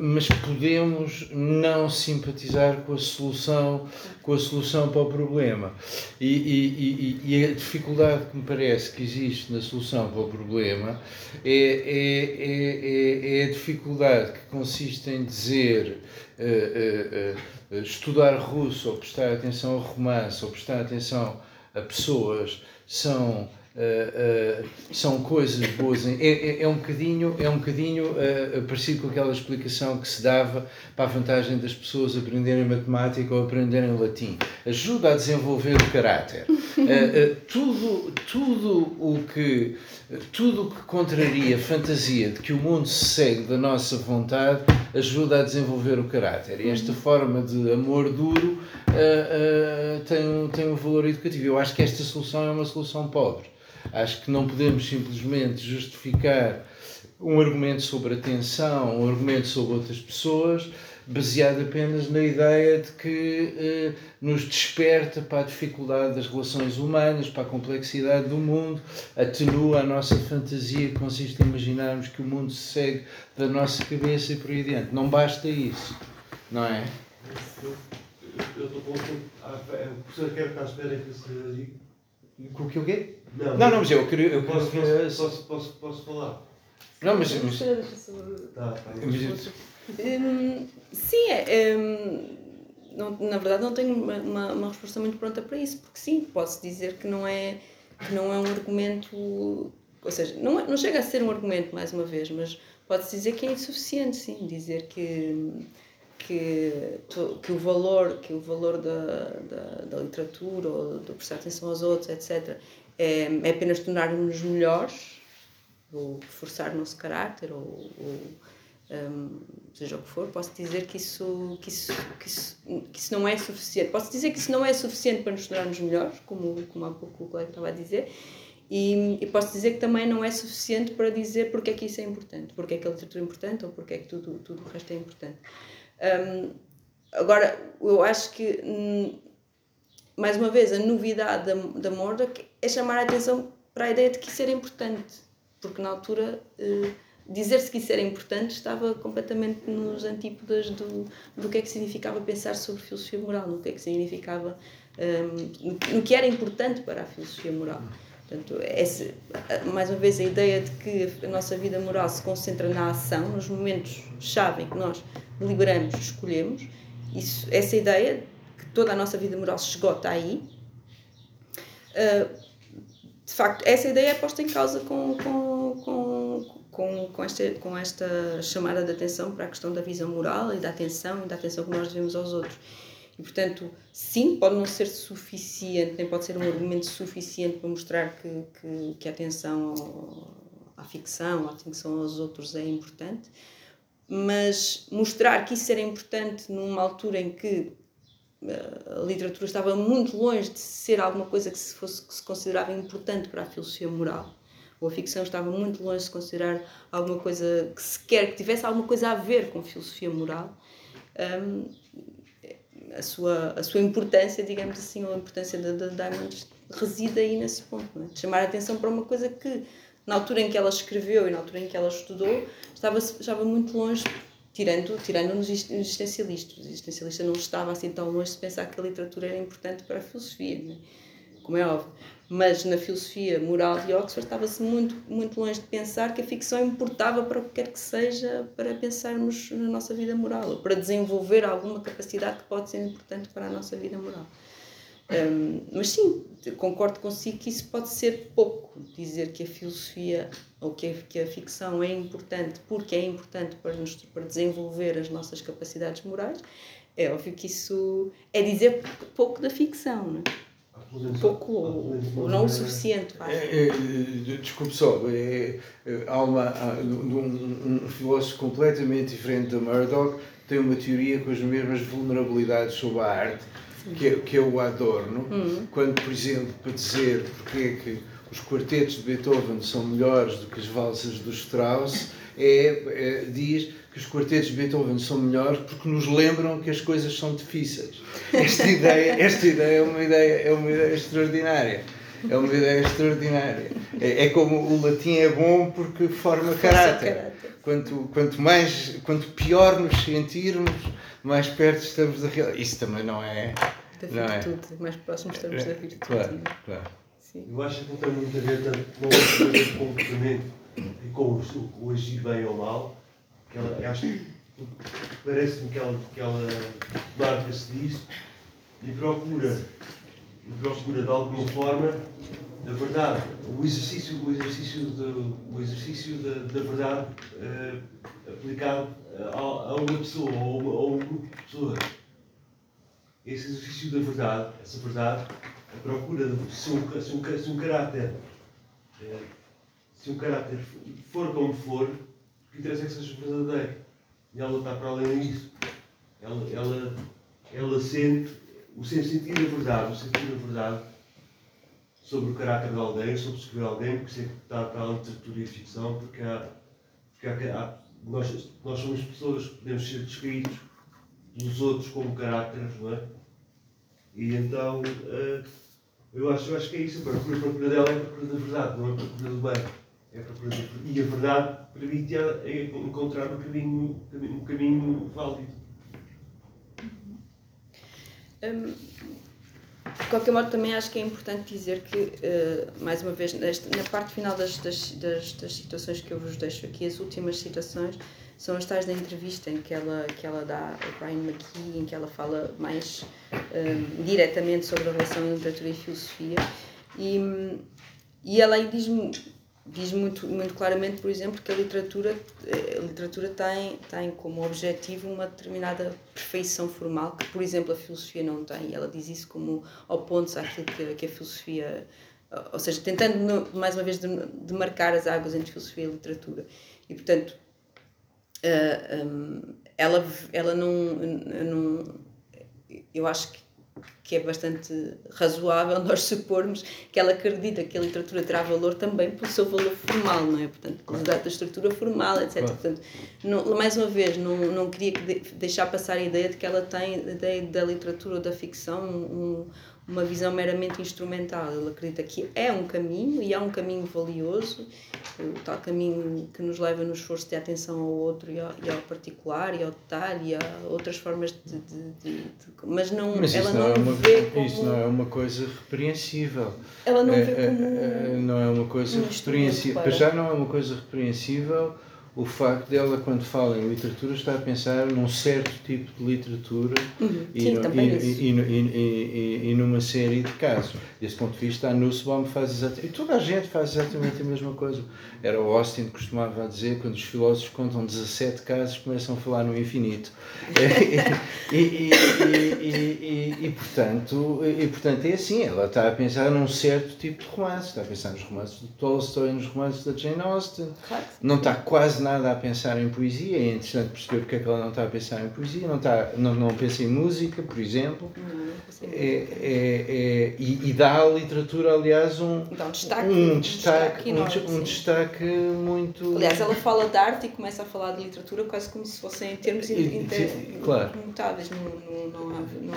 S4: mas podemos não simpatizar com a solução, com a solução para o problema. E, e, e, e a dificuldade que me parece que existe na solução para o problema é, é, é, é a dificuldade que consiste em dizer uh, estudar russo ou prestar atenção ao romance ou prestar atenção a pessoas são Uh, são coisas boas. É, é, é, um bocadinho, é um bocadinho uh, parecido com aquela explicação que se dava para a vantagem das pessoas aprenderem matemática ou aprenderem latim. Ajuda a desenvolver o caráter. tudo, tudo o que tudo o que contraria a fantasia de que o mundo se segue da nossa vontade ajuda a desenvolver o caráter. E esta forma de amor duro tem, um, tem um valor educativo. Eu acho que esta solução é uma solução pobre. Acho que não podemos simplesmente justificar um argumento sobre a tensão, um argumento sobre outras pessoas, baseado apenas na ideia de que eh, nos desperta para a dificuldade das relações humanas, para a complexidade do mundo, atenua a nossa fantasia que consiste em imaginarmos que o mundo se segue da nossa cabeça e por aí adiante. Não basta isso, não é?
S5: Eu estou com o professor quer ficar à espera que se diga.
S4: Com o que o quê?
S5: Não,
S4: não, não, mas eu queria. Eu
S5: posso, queria... Posso, posso, posso, posso, falar?
S4: Não, mas. mas...
S5: Tá, tá.
S2: Hum, sim, é, hum, não, na verdade não tenho uma, uma, uma, resposta muito pronta para isso, porque sim, posso dizer que não é, que não é um argumento. Ou seja, não, é, não chega a ser um argumento, mais uma vez, mas pode-se dizer que é insuficiente, sim. Dizer que que, que o valor, que o valor da, da, da literatura ou de prestar atenção aos outros, etc., é, é apenas tornar-nos melhores, ou forçar o nosso caráter, ou, ou um, seja o que for, posso dizer que isso, que, isso, que, isso, que isso não é suficiente. Posso dizer que isso não é suficiente para nos tornarmos melhores, como, como há pouco o colega estava a dizer, e, e, posso dizer que também não é suficiente para dizer porque é que isso é importante, porque é que a literatura é importante ou porque é que tudo, tudo o resto é importante. Um, agora, eu acho que, hum, mais uma vez, a novidade da, da Murdoch é chamar a atenção para a ideia de que isso era importante, porque na altura. Uh, dizer-se que isso era importante estava completamente nos antípodas do, do que é que significava pensar sobre filosofia moral, no que é que significava, um, no, que era importante para a filosofia moral. Portanto, essa, mais uma vez, a ideia de que a nossa vida moral se concentra na ação, nos momentos-chave em que nós deliberamos, escolhemos, isso, essa ideia, que toda a nossa vida moral se esgota aí, uh, de facto, essa ideia é posta em causa com, com, com, com, com, esta, com esta chamada de atenção para a questão da visão moral e da atenção e da atenção que nós devemos aos outros. E, portanto, sim, pode não ser suficiente, nem pode ser um argumento suficiente para mostrar que, que, que a atenção à ficção, a atenção aos outros é importante, mas mostrar que isso era importante numa altura em que eh, a literatura estava muito longe de ser alguma coisa que se, fosse, que se considerava importante para a filosofia moral ou a ficção estava muito longe de se considerar alguma coisa que sequer que tivesse alguma coisa a ver com filosofia moral. Um, a sua, a sua importância, digamos assim, ou a importância da Diamond reside aí nesse ponto, é? de chamar a atenção para uma coisa que, na altura em que ela escreveu e na altura em que ela estudou, estava, estava muito longe, tirando, tirando nos existencialistas. O existencialista não estava assim tão longe de pensar que a literatura era importante para a filosofia, é? como é óbvio mas na filosofia moral de Oxford estava-se muito, muito longe de pensar que a ficção importava para o que quer que seja para pensarmos na nossa vida moral, ou para desenvolver alguma capacidade que pode ser importante para a nossa vida moral. Um, mas sim, concordo consigo que isso pode ser pouco, dizer que a filosofia ou que a, que a ficção é importante porque é importante para, nos, para desenvolver as nossas capacidades morais, é óbvio que isso é dizer pouco da ficção, não é? pouco ou, não o suficiente.
S4: É, é, desculpe só, é, é, há, uma, há um, um, filósofo completamente diferente da Murdoch tem uma teoria com as mesmas vulnerabilidades sobre a arte, que que o Adorno, uhum. quando, por exemplo, para dizer porque é que os quartetos de Beethoven são melhores do que as valsas do Strauss, é, é, diz que os quartetos de Beethoven são melhores porque nos lembram que as coisas são difíceis. Esta ideia, esta ideia é uma ideia, é uma ideia extraordinária. É uma ideia extraordinária. É, é como o latim é bom porque forma caráter. Quanto, quanto, mais, quanto pior nos sentirmos, mais perto estamos da realidade. Isso também não é.
S2: Da virtude, não é? mais próximos estamos da virtude. Claro,
S5: claro. Sim. Eu acho que não tem muito a ver tanto com o comportamento e com o, o agir bem ou mal, que ela, acho que parece-me que ela, que ela marca-se disso e procura, e procura de alguma forma, na verdade, o exercício, o exercício, o exercício da, da verdade uh, aplicado a, a, uma pessoa ou a, a um grupo de pessoas. Esse exercício da verdade, essa verdade, a procura de se um, se um, se um caráter, uh, se um caráter for como for, que interessa é que seja verdadeiro. E ela está para além disso. Ela, ela, ela sente o sentir da verdade, o sentir da verdade sobre o caráter de alguém, sobre escrever alguém, porque sempre está para a literatura e ficção, porque, há, porque há, há, nós, nós somos pessoas que podemos ser descritos pelos outros como caráteres, não é? E então, uh, eu, acho, eu acho que é isso, a procura, a procura dela é a procura da verdade, não é a procura do bem. É a procura da, e a verdade permite encontrar um caminho, um caminho válido.
S2: Hum, de qualquer modo, também acho que é importante dizer que, uh, mais uma vez, na parte final das, das, das, das, situações que eu vos deixo aqui, as últimas citações são as tais da entrevista em que ela, que ela dá a Brian McKee, em que ela fala mais uh, diretamente sobre a relação entre literatura e filosofia. E, e ela aí diz diz muito, muito claramente, por exemplo, que a literatura, a literatura tem, tem como objetivo uma determinada perfeição formal, que, por exemplo, a filosofia não tem. Ela diz isso como opondo-se àquilo que, que a filosofia. Ou seja, tentando, mais uma vez, demarcar as águas entre filosofia e literatura. E, portanto, uh, um, ela, ela não, não. Eu acho que que é bastante razoável nós supormos que ela acredita que a literatura terá valor também pelo seu valor formal, não é? Portanto, claro. da estrutura formal, etc. Claro. Portanto, não, mais uma vez, não, não queria deixar passar a ideia de que ela tem, da literatura ou da ficção, um, uma visão meramente instrumental. Ele acredita que é um caminho e é um caminho valioso, o tal caminho que nos leva no esforço de atenção ao outro e ao, e ao particular e ao detalhe e a outras formas de. de, de, de mas não,
S4: mas
S2: ela
S4: não,
S2: não,
S4: é uma,
S2: vê como.
S4: Isso não é uma coisa repreensível.
S2: Ela não
S4: é,
S2: vê como.
S4: É, não é uma coisa
S2: um
S4: repreensível. Para já não é uma coisa repreensível o facto dela, quando fala em literatura, está a pensar num certo tipo de literatura
S2: uhum.
S4: e,
S2: Sim,
S4: no,
S2: também
S4: e, e, e, numa série de casos. Desse ponto de vista, a Nussbaum faz exatamente. E toda a gente faz exatamente a mesma coisa. Era o Austin que costumava dizer quando os filósofos contam 17 casos, começam a falar no infinito. e, e, portanto, e, portanto, é assim: ela está a pensar num certo tipo de romance. Está a pensar nos romances de Tolstói, nos romances da Jane Austen. Não está quase nada a pensar em poesia, é interessante perceber porque é que ela não está a pensar em poesia, não, está, não, não pensa em música, por exemplo.
S2: Não,
S4: é, é, é, e, e, dá à literatura, aliás, um,
S2: um destaque,
S4: um destaque,
S2: um
S4: destaque, um, um destaque muito.
S2: Aliás, ela fala de arte e começa a falar de literatura quase como se fossem termos inter,
S4: claro.
S2: imutáveis. Não, não, não, não, não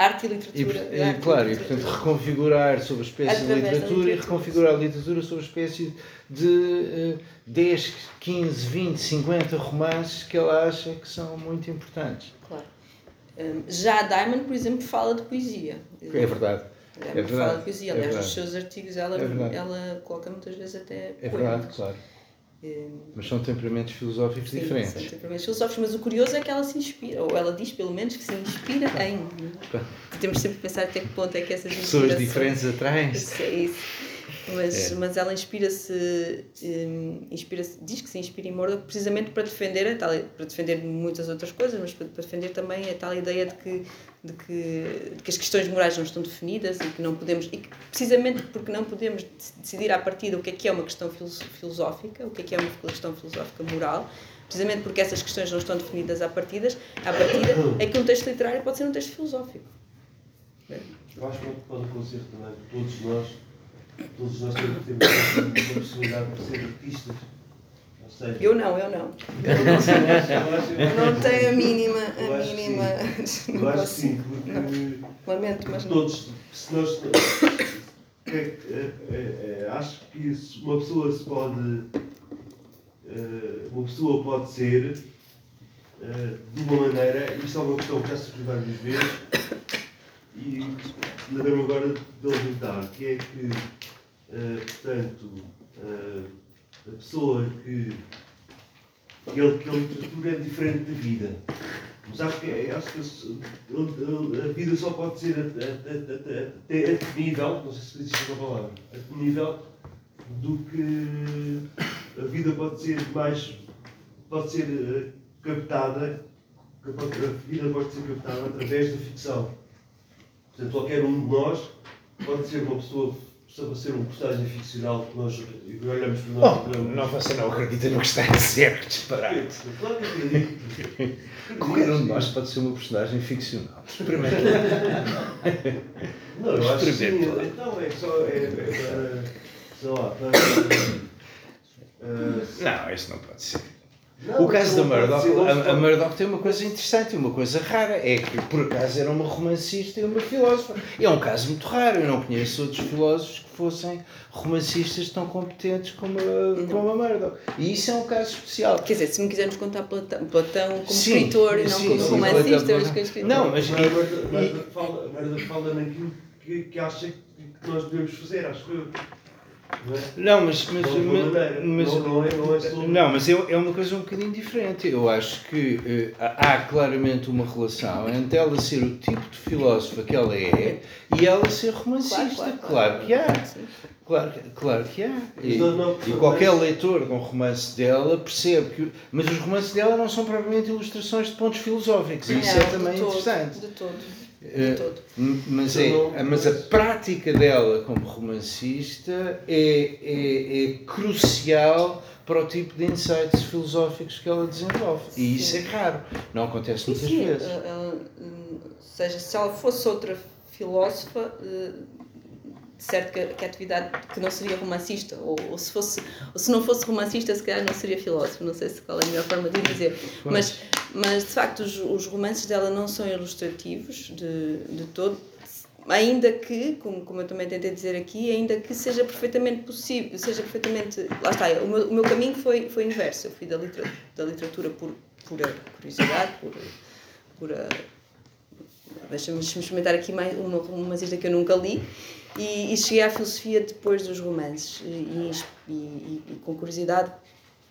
S2: arte e literatura.
S4: E, e claro, e portanto reconfigurar sobre a espécie de literatura, literatura, e reconfigurar a literatura sobre a espécie de uh, 10, 15, 20, 50 romances que ela acha que são muito importantes.
S2: Claro. Um, já a Diamond, por exemplo, fala de poesia.
S4: É verdade.
S2: É
S4: verdade.
S2: fala de poesia.
S4: É
S2: Aliás,
S4: verdade.
S2: nos seus artigos ela,
S4: é
S2: ela coloca muitas vezes até.
S4: É verdade, claro. Mas são temperamentos filosóficos
S2: Sim,
S4: diferentes.
S2: São temperamentos filosóficos, mas o curioso é que ela se inspira, ou ela diz pelo menos que se inspira em. Temos sempre que pensar até que ponto é que essas
S4: Pessoas diferentes atraem-se.
S2: É isso. Mas, é. mas ela inspira-se, um, inspira diz que se inspira em Mordor precisamente para defender, a tal, para defender muitas outras coisas, mas para, para defender também a tal ideia de que, de, que, de que as questões morais não estão definidas e que não podemos, e que precisamente porque não podemos decidir à partida o que é que é uma questão filosófica, o que é que é uma questão filosófica moral, precisamente porque essas questões não estão definidas à partida, à partida é que um texto literário pode ser um texto filosófico.
S5: Eu acho que pode acontecer também, todos nós todos nós temos, temos a possibilidade de ser artistas. Seja,
S2: eu não, eu não. Eu não, eu não tenho a mínima. A mínima
S5: eu acho que sim, porque.
S2: Não. Lamento, mas
S5: todos, se nós. É, é, é, acho que uma pessoa se pode. Uma pessoa pode ser de uma maneira, isto é uma questão que já se várias vezes, e lembrei-me agora de perguntar, que é que Uh, portanto, uh, a pessoa que, ele, que a literatura é diferente da vida. Mas acho que, acho que a, vida só pode ser até nível, não sei se existe uma palavra, nível do que a vida pode ser mais, pode ser uh, captada, a vida pode ser captada através da ficção. Portanto, qualquer um de nós pode ser uma pessoa sobre ser um personagem ficcional que nós olhamos para nós
S4: oh, Não, você não acredita no que está a dizer, disparate.
S5: Claro que acredito.
S4: Qualquer um de nós pode ser uma personagem ficcional. Experimenta.
S5: não, eu acho que sim. Então é só. É, é para. Sei lá, para. Uh,
S4: não, isso não pode ser. Não, o caso da Murdoch, a, a Murdoch tem uma coisa interessante, uma coisa rara, é que por acaso era uma romancista e uma filósofa. É um caso muito raro, eu não conheço outros filósofos que fossem romancistas tão competentes como a, como a Murdoch. E isso é um caso especial.
S2: Quer dizer, se me quisermos contar Platão, Platão como sim, escritor e não sim, como sim, romancista, mas como escritor.
S4: Não, mas...
S5: Murdoch fala, fala naquilo que, que acha que nós devemos fazer, acho que eu. Não
S4: mas, mas, mas,
S5: Não-
S4: mas é, é uma coisa um bocadinho diferente. Eu acho que eh, há claramente uma relação entre ela ser o tipo de filósofa que ela é e ela ser romancista. Claro, que há. Claro, que- claro que há. E, e qualquer leitor um romance dela percebe que. Mas os romances dela não são propriamente ilustrações de pontos filosóficos. e Isso é também
S2: de todo,
S4: interessante.
S2: De todo.
S4: Eh,
S2: De todo.
S4: M- Mas, é,
S5: não-
S4: mas a prática dela como romancista é, é, é crucial para o tipo de insights filosóficos que ela desenvolve. E isso é raro. Não acontece
S2: Sim,
S4: muitas
S2: sim.
S4: vezes.
S2: ela, hum, ou seja, se ela fosse outra filósofa, eh, certo que, que a atividade que não seria romancista, ou, ou se fosse, ou se não fosse romancista, se calhar não seria filósofo, não sei se qual é a melhor forma de dizer. Mas, mas de facto os, os romances dela não são ilustrativos de, de todo, ainda que, como, como eu também tentei dizer aqui, ainda que seja perfeitamente possível, seja perfeitamente. Lá está, o meu, o meu caminho foi, foi inverso. Eu fui da, litera, da literatura por pura curiosidade, por. por a- Deixa-me experimentar aqui mais uma romancista que eu nunca li e, e cheguei à filosofia depois dos romances e, e- e- com curiosidade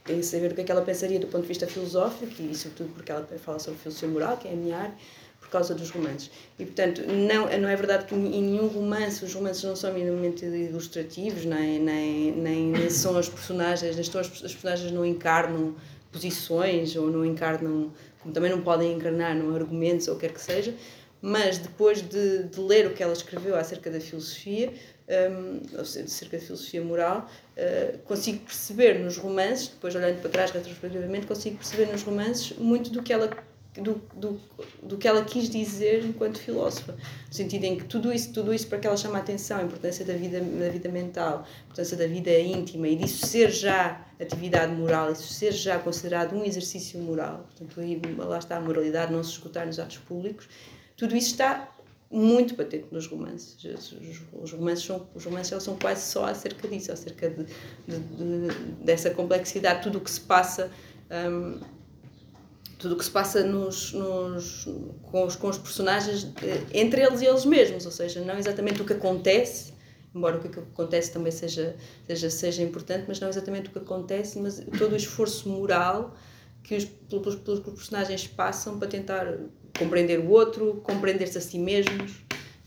S2: em saber o que é que ela pensaria do ponto de vista filosófico e sobretudo porque ela fala sobre filosofia moral, que é a minha área, por causa dos romances. E portanto, não, não é verdade que em nenhum romance os romances não são minimamente ilustrativos, nem, nem, nem, nem são as personagens, nem estão as, as personagens não encarnam posições ou não encarnam, como também não podem encarnar não argumentos ou o que quer que seja, mas depois de, de ler o que ela escreveu acerca da filosofia, seja, acerca da filosofia moral, uh, consigo perceber nos romances, depois olhando para trás retrospectivamente, consigo perceber nos romances muito do que ela do, do, do que ela quis dizer enquanto filósofa, no sentido em que tudo isso, tudo isso para que ela chama a atenção, a importância da vida, da vida mental, a importância da vida íntima e disso ser já atividade moral, isso ser já considerado um exercício moral, portanto aí lá está a moralidade, não se esgotar nos atos públicos, tudo isso está muito patente nos romances. Os, os, os romances, são, os romances são quase só acerca disso, acerca de, de, de dessa complexidade, tudo o que se passa. Um, tudo o que se passa nos, nos, com, os, com os personagens entre eles e eles mesmos, ou seja, não exatamente o que acontece, embora o que acontece também seja, seja, seja importante, mas não exatamente o que acontece, mas todo o esforço moral que os, pelos, pelos personagens passam para tentar compreender o outro, compreender-se a si mesmos,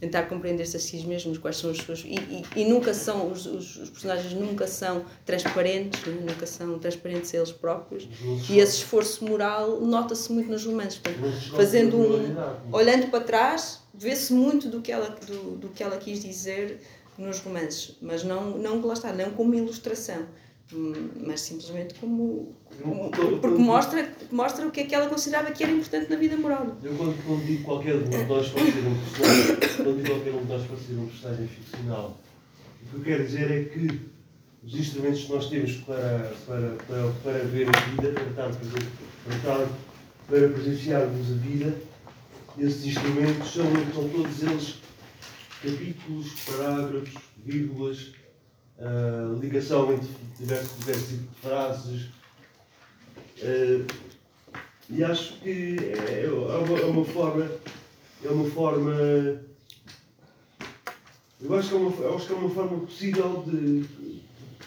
S2: tentar compreender-se a si mesmos, quais são os seus. E, e, e nunca são, os, os, os, personagens nunca são transparentes, né? nunca são transparentes a eles próprios. E esse esforço moral nota-se muito nos romances. Portanto, fazendo um. olhando para trás, vê-se muito do que, ela, do, do que ela quis dizer nos romances, mas não, não lá está, não como ilustração mas simplesmente como, como porque mostra, mostra o que é que ela considerava que era importante na vida moral.
S5: Eu quando, quando digo qualquer um de nós pode ser um personagem, quando digo qualquer um de nós pode ser um personagem ficcional, o que eu quero dizer é que os instrumentos que nós temos para, para, para, para ver a vida, para, estar, para, estar, para presenciarmos a vida, esses instrumentos são, são todos eles capítulos, parágrafos, vírgulas, Uh, ligação entre diversos, diversos tipos de frases. Uh, e acho que é, é, uma, é uma forma. É uma forma. Eu acho que é uma, acho que é uma forma possível de.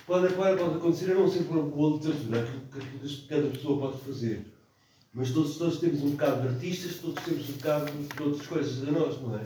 S5: Pode, pode, pode acontecer, a não ser por boa literatura, aquilo que cada pessoa pode fazer. Mas todos, todos temos um bocado de artistas, todos temos um bocado de outras coisas a nós, não é?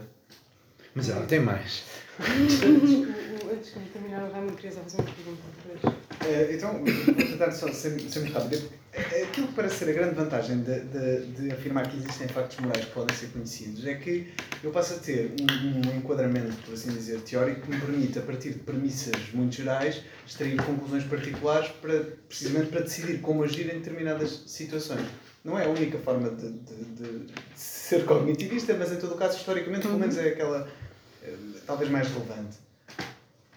S4: Mas ela tem mais.
S1: Antes de terminar, o Ramon queria fazer uma pergunta.
S3: Uh, então, vou tentar só ser, ser muito rápido. Aquilo que parece ser a grande vantagem de, de, de, afirmar que existem factos morais que podem ser conhecidos é que eu passo a ter um, um, enquadramento, por assim dizer, teórico que me permite, a partir de premissas muito gerais, extrair conclusões particulares para, precisamente para decidir como agir em determinadas situações. Não é a única forma de, de ser cognitivista, mas em todo o caso, historicamente, pelo menos é aquela talvez mais relevante.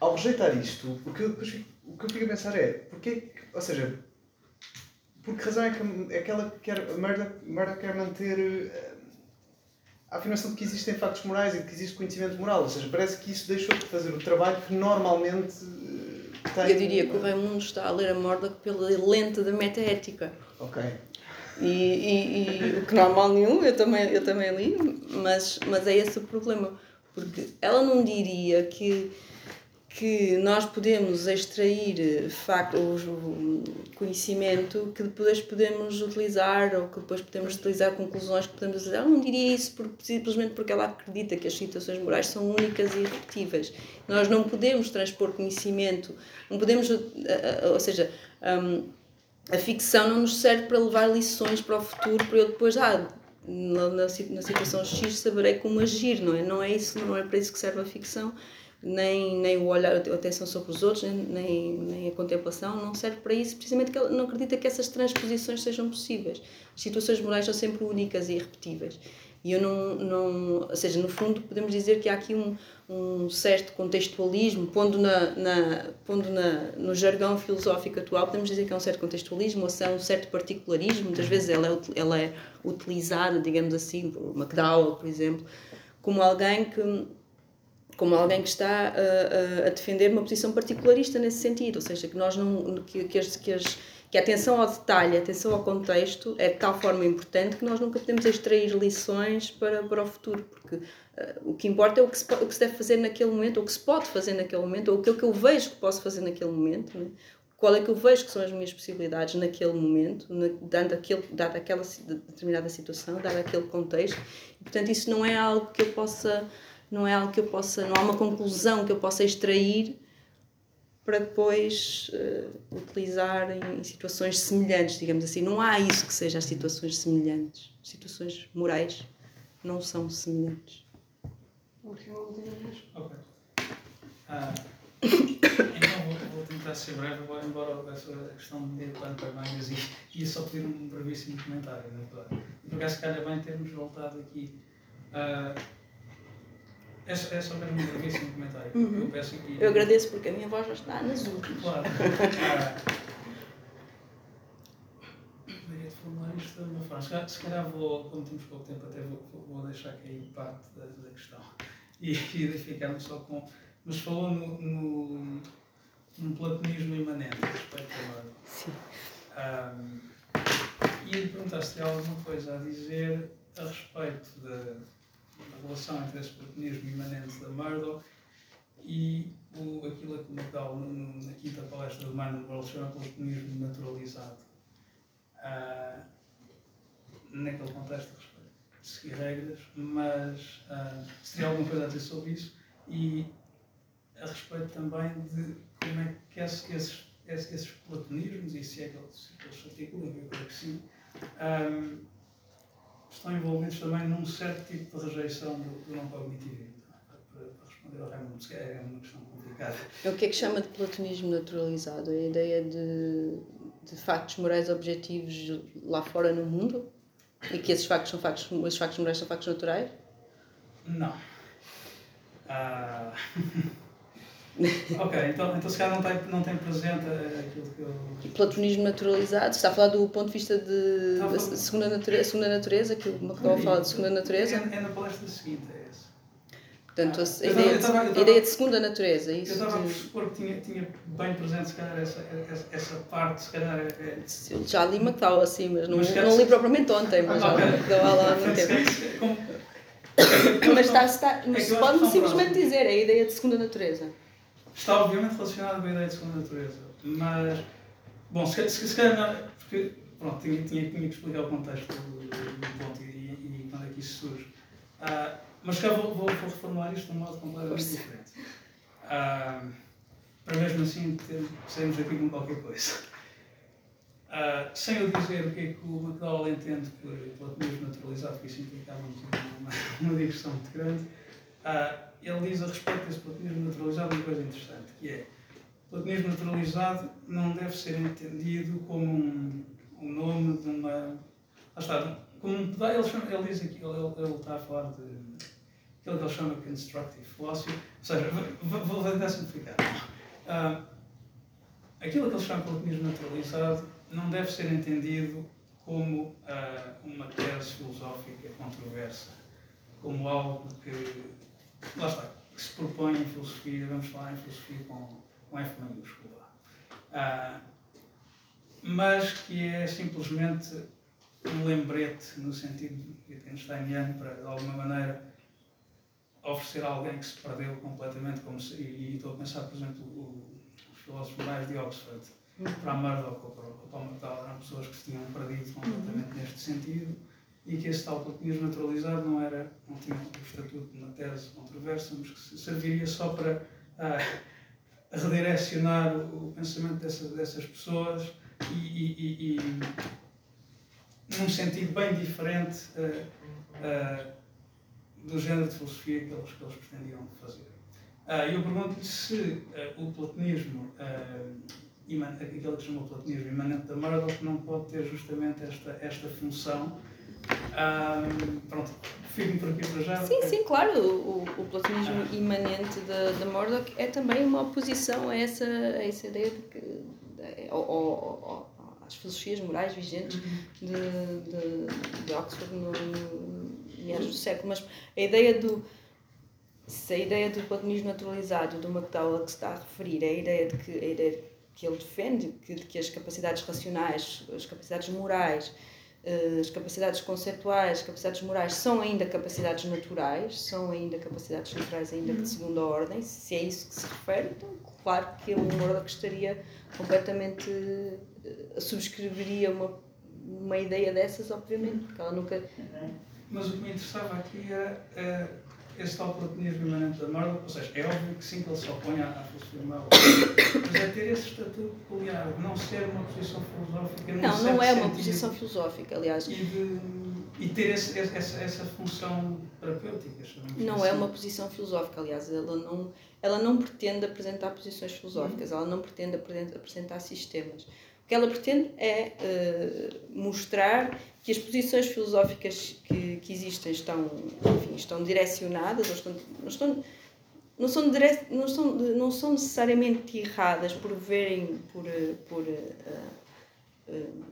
S3: Ao rejeitar isto, o que eu, o que eu fico a pensar é, porque, ou seja, por que razão é que, é que ela quer, a Murdoch, Murdoch quer manter uh, a afirmação de que existem factos morais e de que existe conhecimento moral? Ou seja, parece que isso deixou de fazer o trabalho que normalmente uh, tem.
S2: Eu diria que o Raimundo está a ler a Murdoch pela lente da metaética.
S3: Ok.
S2: E, e, e o que não há mal nenhum, eu também, eu também li, mas, mas é esse o problema porque ela não diria que, que nós podemos extrair facto, o conhecimento que depois podemos utilizar ou que depois podemos utilizar conclusões que podemos dizer, eu não diria isso simplesmente porque ela acredita que as situações morais são únicas e irrepetíveis. Nós não podemos transpor conhecimento, não podemos, ou seja, a ficção não nos serve para levar lições para o futuro para eu depois, ah, na, na situação X saberei como agir, não é? Não é isso, não é para isso que serve a ficção nem, nem o olhar, a atenção sobre os outros, nem, nem a contemplação, não serve para isso, precisamente que ela não acredita que essas transposições sejam possíveis. As situações morais são sempre únicas e irrepetíveis. E eu não, não, ou seja, no fundo podemos dizer que há aqui um, um certo contextualismo, pondo, na, na, pondo na, no jargão filosófico atual, podemos dizer que é um certo contextualismo, ou seja, um certo particularismo, muitas vezes ela é, ela é utilizada, digamos assim, por McDowell, por exemplo, como alguém que como alguém que está a, a, defender uma posição particularista nesse sentido, ou seja, que nós não que, que, as, que, as, que a atenção ao detalhe, a atenção ao contexto é de tal forma importante que nós nunca podemos extrair lições para, para o futuro, porque uh, o que importa é o que, se, o que se deve fazer naquele momento, ou o que se pode fazer naquele momento, ou aquilo que eu vejo que posso fazer naquele momento, né? qual é que eu vejo que são as minhas possibilidades naquele momento, na, dando aquele, dada aquela determinada situação, dado aquele contexto, e, portanto isso não é algo que eu possa não é algo que eu possa, não há uma conclusão que eu possa extrair para depois uh, utilizar em, em, situações semelhantes, digamos assim. Não há isso que seja as situações semelhantes. Situações morais não são semelhantes.
S8: Ok. Ah, então vou, vou, tentar ser breve, agora, embora essa questão de plano para mangas e ia só pedir um brevíssimo comentário. Né? Por acaso, se calhar bem termos voltado aqui. Uh, é, só, é só mesmo um brevíssimo comentário. Uhum. Eu peço aqui.
S2: Eu agradeço porque a minha voz já está nas últimas.
S8: Claro. Ah, Deveria de formular isto de uma forma. Se calhar vou, como temos pouco tempo, até vou, vou deixar cair parte da, da questão. E, e ficar-me só com. Mas falou no, no, num platonismo imanente a respeito Marvel.
S2: Sim.
S8: Um, e lhe perguntar se tem alguma coisa a dizer a respeito da relação entre esse platonismo imanente da Murdoch e o, aquilo que o McDowell, na quinta palestra Mind World, chama platonismo naturalizado. Uh, naquele contexto, de seguir regras, mas uh, se teria alguma coisa a dizer sobre isso e a respeito também de como é que esses, esses, esses platonismos, e se é que eles, se articulam, eu creio que sim, um, ah, estão envolvidos também num certo tipo de rejeição do, do não cognitivo. Para, para responder ao Raimundo, é uma questão complicada.
S2: É o que é que chama de platonismo naturalizado? É a ideia de, de factos morais objetivos lá fora no mundo? E que esses factos são factos, esses factos morais são factos naturais?
S8: Não. Ah... ok, então, então se calhar não tem, não tem presente aquilo que eu.
S2: Platonismo naturalizado, está a falar do ponto de vista de, da segunda, natureza, segunda natureza, que o McDowell fala de segunda natureza?
S8: É, é na palestra seguinte, é essa.
S2: Portanto, a, a ideia, tava, de, ideia de segunda natureza, é isso?
S8: Eu estava a supor que tinha, tinha bem presente, se calhar, essa, essa, essa parte, se calhar. É... é-
S2: já li McDowell assim, mas não, mas, não li propriamente ontem, mas ah, okay. já McDowell há muito tempo. Mas está, está, mas é pode simplesmente dizer, é a ideia de segunda natureza
S8: está obviamente relacionado com a ideia de segunda natureza, mas, bom, se, se, se calhar porque, pronto, tinha, tinha, tinha que explicar o contexto do, do ponto e, e, quando é que isso surge. Uh, mas cá vou, vou, vou reformular isto de um modo completamente diferente. Uh, para mesmo assim sairmos aqui com qualquer coisa. Uh, sem eu dizer o que é que o McDowell entende por platonismo naturalizado, porque isso implicava uma, uma digressão muito grande, uh, ele diz a respeito desse platonismo naturalizado uma coisa interessante, que é o platonismo naturalizado não deve ser entendido como um, um nome de uma. Lá está, como um ele, ele diz aqui, ele, ele, está a falar de aquilo que ele chama de constructive philosophy, ou seja, vou, vou tentar simplificar. Uh, aquilo que ele chama de platonismo naturalizado não deve ser entendido como uh, uma tese filosófica controversa, como algo que lá está, que se propõe em filosofia, vamos falar em filosofia com, com F maiúsculo. Ah, mas que é simplesmente um lembrete no sentido wittgensteiniano para, de alguma maneira, oferecer a alguém que se perdeu completamente, como se, e, e estou a pensar, por exemplo, o, os filósofos morais de Oxford, para a Murdoch ou para, o McDowell, eram pessoas que se tinham perdido completamente neste sentido e que esse tal platonismo naturalizado não, era, não tinha o estatuto de uma tese controversa, mas que serviria só para ah, redirecionar o, pensamento dessas, dessas pessoas e, e, e, e num sentido bem diferente uh, uh, do género de filosofia que eles, que eles pretendiam fazer. Uh, eu pergunto-lhe se o platonismo, aquele que chamou platonismo imanente da Murdoch, não pode ter justamente esta, esta função. Pronto, fico por aqui para já.
S2: Sim, sim, claro. O, o platonismo imanente da, da Murdoch é também uma oposição a essa, a essa ideia de que. De, às filosofias morais vigentes de, de, de Oxford no, meados do século. Mas a ideia do. Se a ideia do platonismo naturalizado do McDowell a que se está a referir é a ideia de que, a ideia que ele defende, que, de que as capacidades racionais, as capacidades morais, as capacidades conceituais, as capacidades morais são ainda capacidades naturais, são ainda capacidades naturais ainda de segunda ordem, se é isso que se refere, então claro que o Murdoch estaria completamente uh, subscreveria uma, uma ideia dessas, obviamente, porque ela nunca...
S8: Mas o que me interessava aqui era é, esse tal platonismo imanente da Murdoch, ou seja, é óbvio que sim que ele se opõe à, à filosofia moral, mas é ter esse estatuto peculiar, não ser uma posição filosófica.
S2: Não, não é uma sentido, posição filosófica, aliás.
S8: E, de, e ter esse, essa, essa função terapêutica.
S2: Não assim. é uma posição filosófica, aliás, ela não, ela não pretende apresentar posições filosóficas, ela não pretende apresentar sistemas. Que ela pretende é uh, mostrar que as posições filosóficas que, que existem estão, enfim, estão direcionadas, ou estão, não, estão, não, são dire, não, são, não são necessariamente erradas por verem, por, por, uh, uh,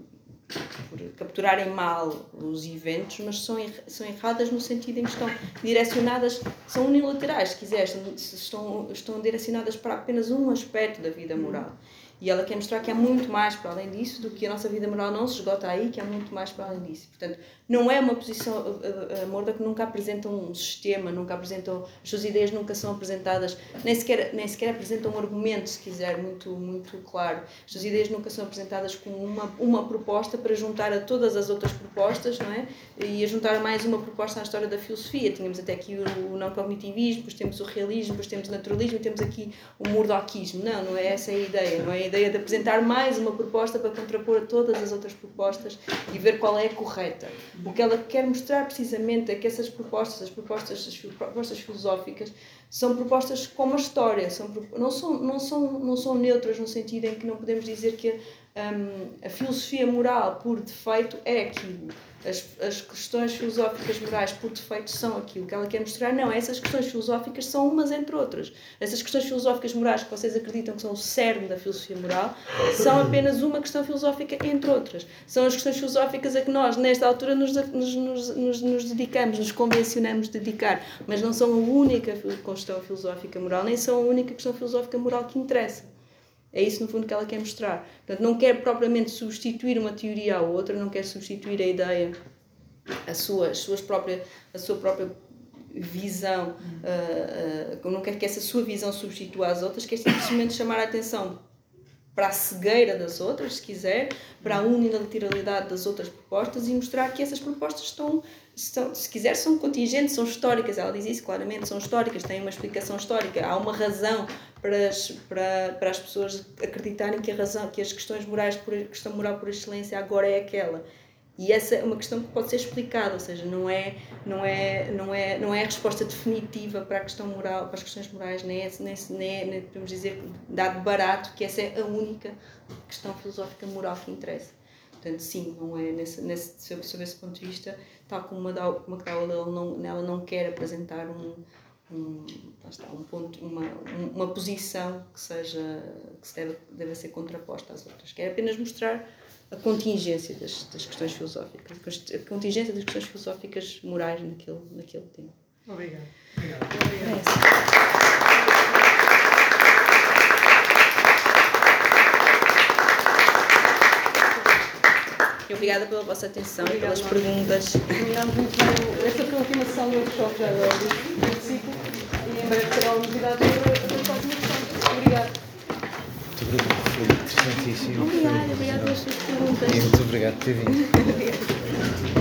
S2: por capturarem mal os eventos, mas são, são erradas no sentido em que estão direcionadas, são unilaterais, se quiser, estão, estão direcionadas para apenas um aspecto da vida moral. E ela quer mostrar que há muito mais para além disso, do que a nossa vida moral não se esgota aí, que há muito mais para além disso. Portanto, não é uma posição. A, a Morda que nunca apresenta um sistema, nunca apresentam. As suas ideias nunca são apresentadas, nem sequer, nem sequer apresentam um argumento, se quiser, muito, muito claro. As suas ideias nunca são apresentadas como uma, uma proposta para juntar a todas as outras propostas, não é? E a juntar mais uma proposta à história da filosofia. Tínhamos até aqui o, o não-cognitivismo, depois temos o realismo, depois temos o naturalismo temos aqui o murdoquismo. Não, não é essa a ideia, não é? ideia de apresentar mais uma proposta para contrapor a todas as outras propostas e ver qual é a correta. O que ela quer mostrar precisamente é que essas propostas, as propostas, as propostas filosóficas, são propostas com uma história, são, não, são, não, são, não são neutras no sentido em que não podemos dizer que um, a filosofia moral por defeito é aquilo as, as questões filosóficas morais por defeito são aquilo que ela quer mostrar. Não, essas questões filosóficas são umas entre outras. Essas questões filosóficas morais que vocês acreditam que são o cerne da filosofia moral são apenas uma questão filosófica entre outras. São as questões filosóficas a que nós, nesta altura, nos, nos, nos, nos dedicamos, nos convencionamos dedicar, mas não são a única questão filosófica moral, nem são a única questão filosófica moral que interessa. É isso, no fundo, que ela quer mostrar. Portanto, não quer propriamente substituir uma teoria à outra, não quer substituir a ideia, a sua, as suas próprias, a sua própria visão, uh, uh, não quer que essa sua visão substitua as outras, quer simplesmente chamar a atenção para a cegueira das outras, se quiser, para a unilateralidade das outras propostas e mostrar que essas propostas estão, estão, se quiser, são contingentes, são históricas. Ela diz isso claramente, são históricas, têm uma explicação histórica. Há uma razão para as, para, para as pessoas acreditarem que a razão, que as questões morais, por, a questão moral por excelência agora é aquela. E essa é uma questão que pode ser explicada, ou seja, não é, não é, não é, não é a resposta definitiva para a questão moral, para as questões morais, nem é, nem, nem, nem podemos dizer dado barato que essa é a única questão filosófica moral que interessa. Portanto, sim, não é nesse, nesse, sob, sob esse ponto de vista, tal como uma, uma Cláudia, ela não, ela não quer apresentar um, um, está, um ponto, uma, uma posição que seja que se deve, deve ser contraposta às outras. Quer apenas mostrar a contingência das, das questões filosóficas, a contingência das questões filosóficas morais naquele, naquele tempo.
S1: Obrigada.
S8: Obrigado.
S2: Obrigado. É Obrigada pela vossa atenção e pelas Marcos. perguntas.
S1: Terminamos então esta foi a última sessão do workshop já do princípio e em breve terá a novidade a próxima sessão. Obrigada.
S2: Muito obrigado, foi interessantíssimo.
S4: Obrigada, obrigada pelas suas perguntas.
S2: Muito obrigado por ter vindo.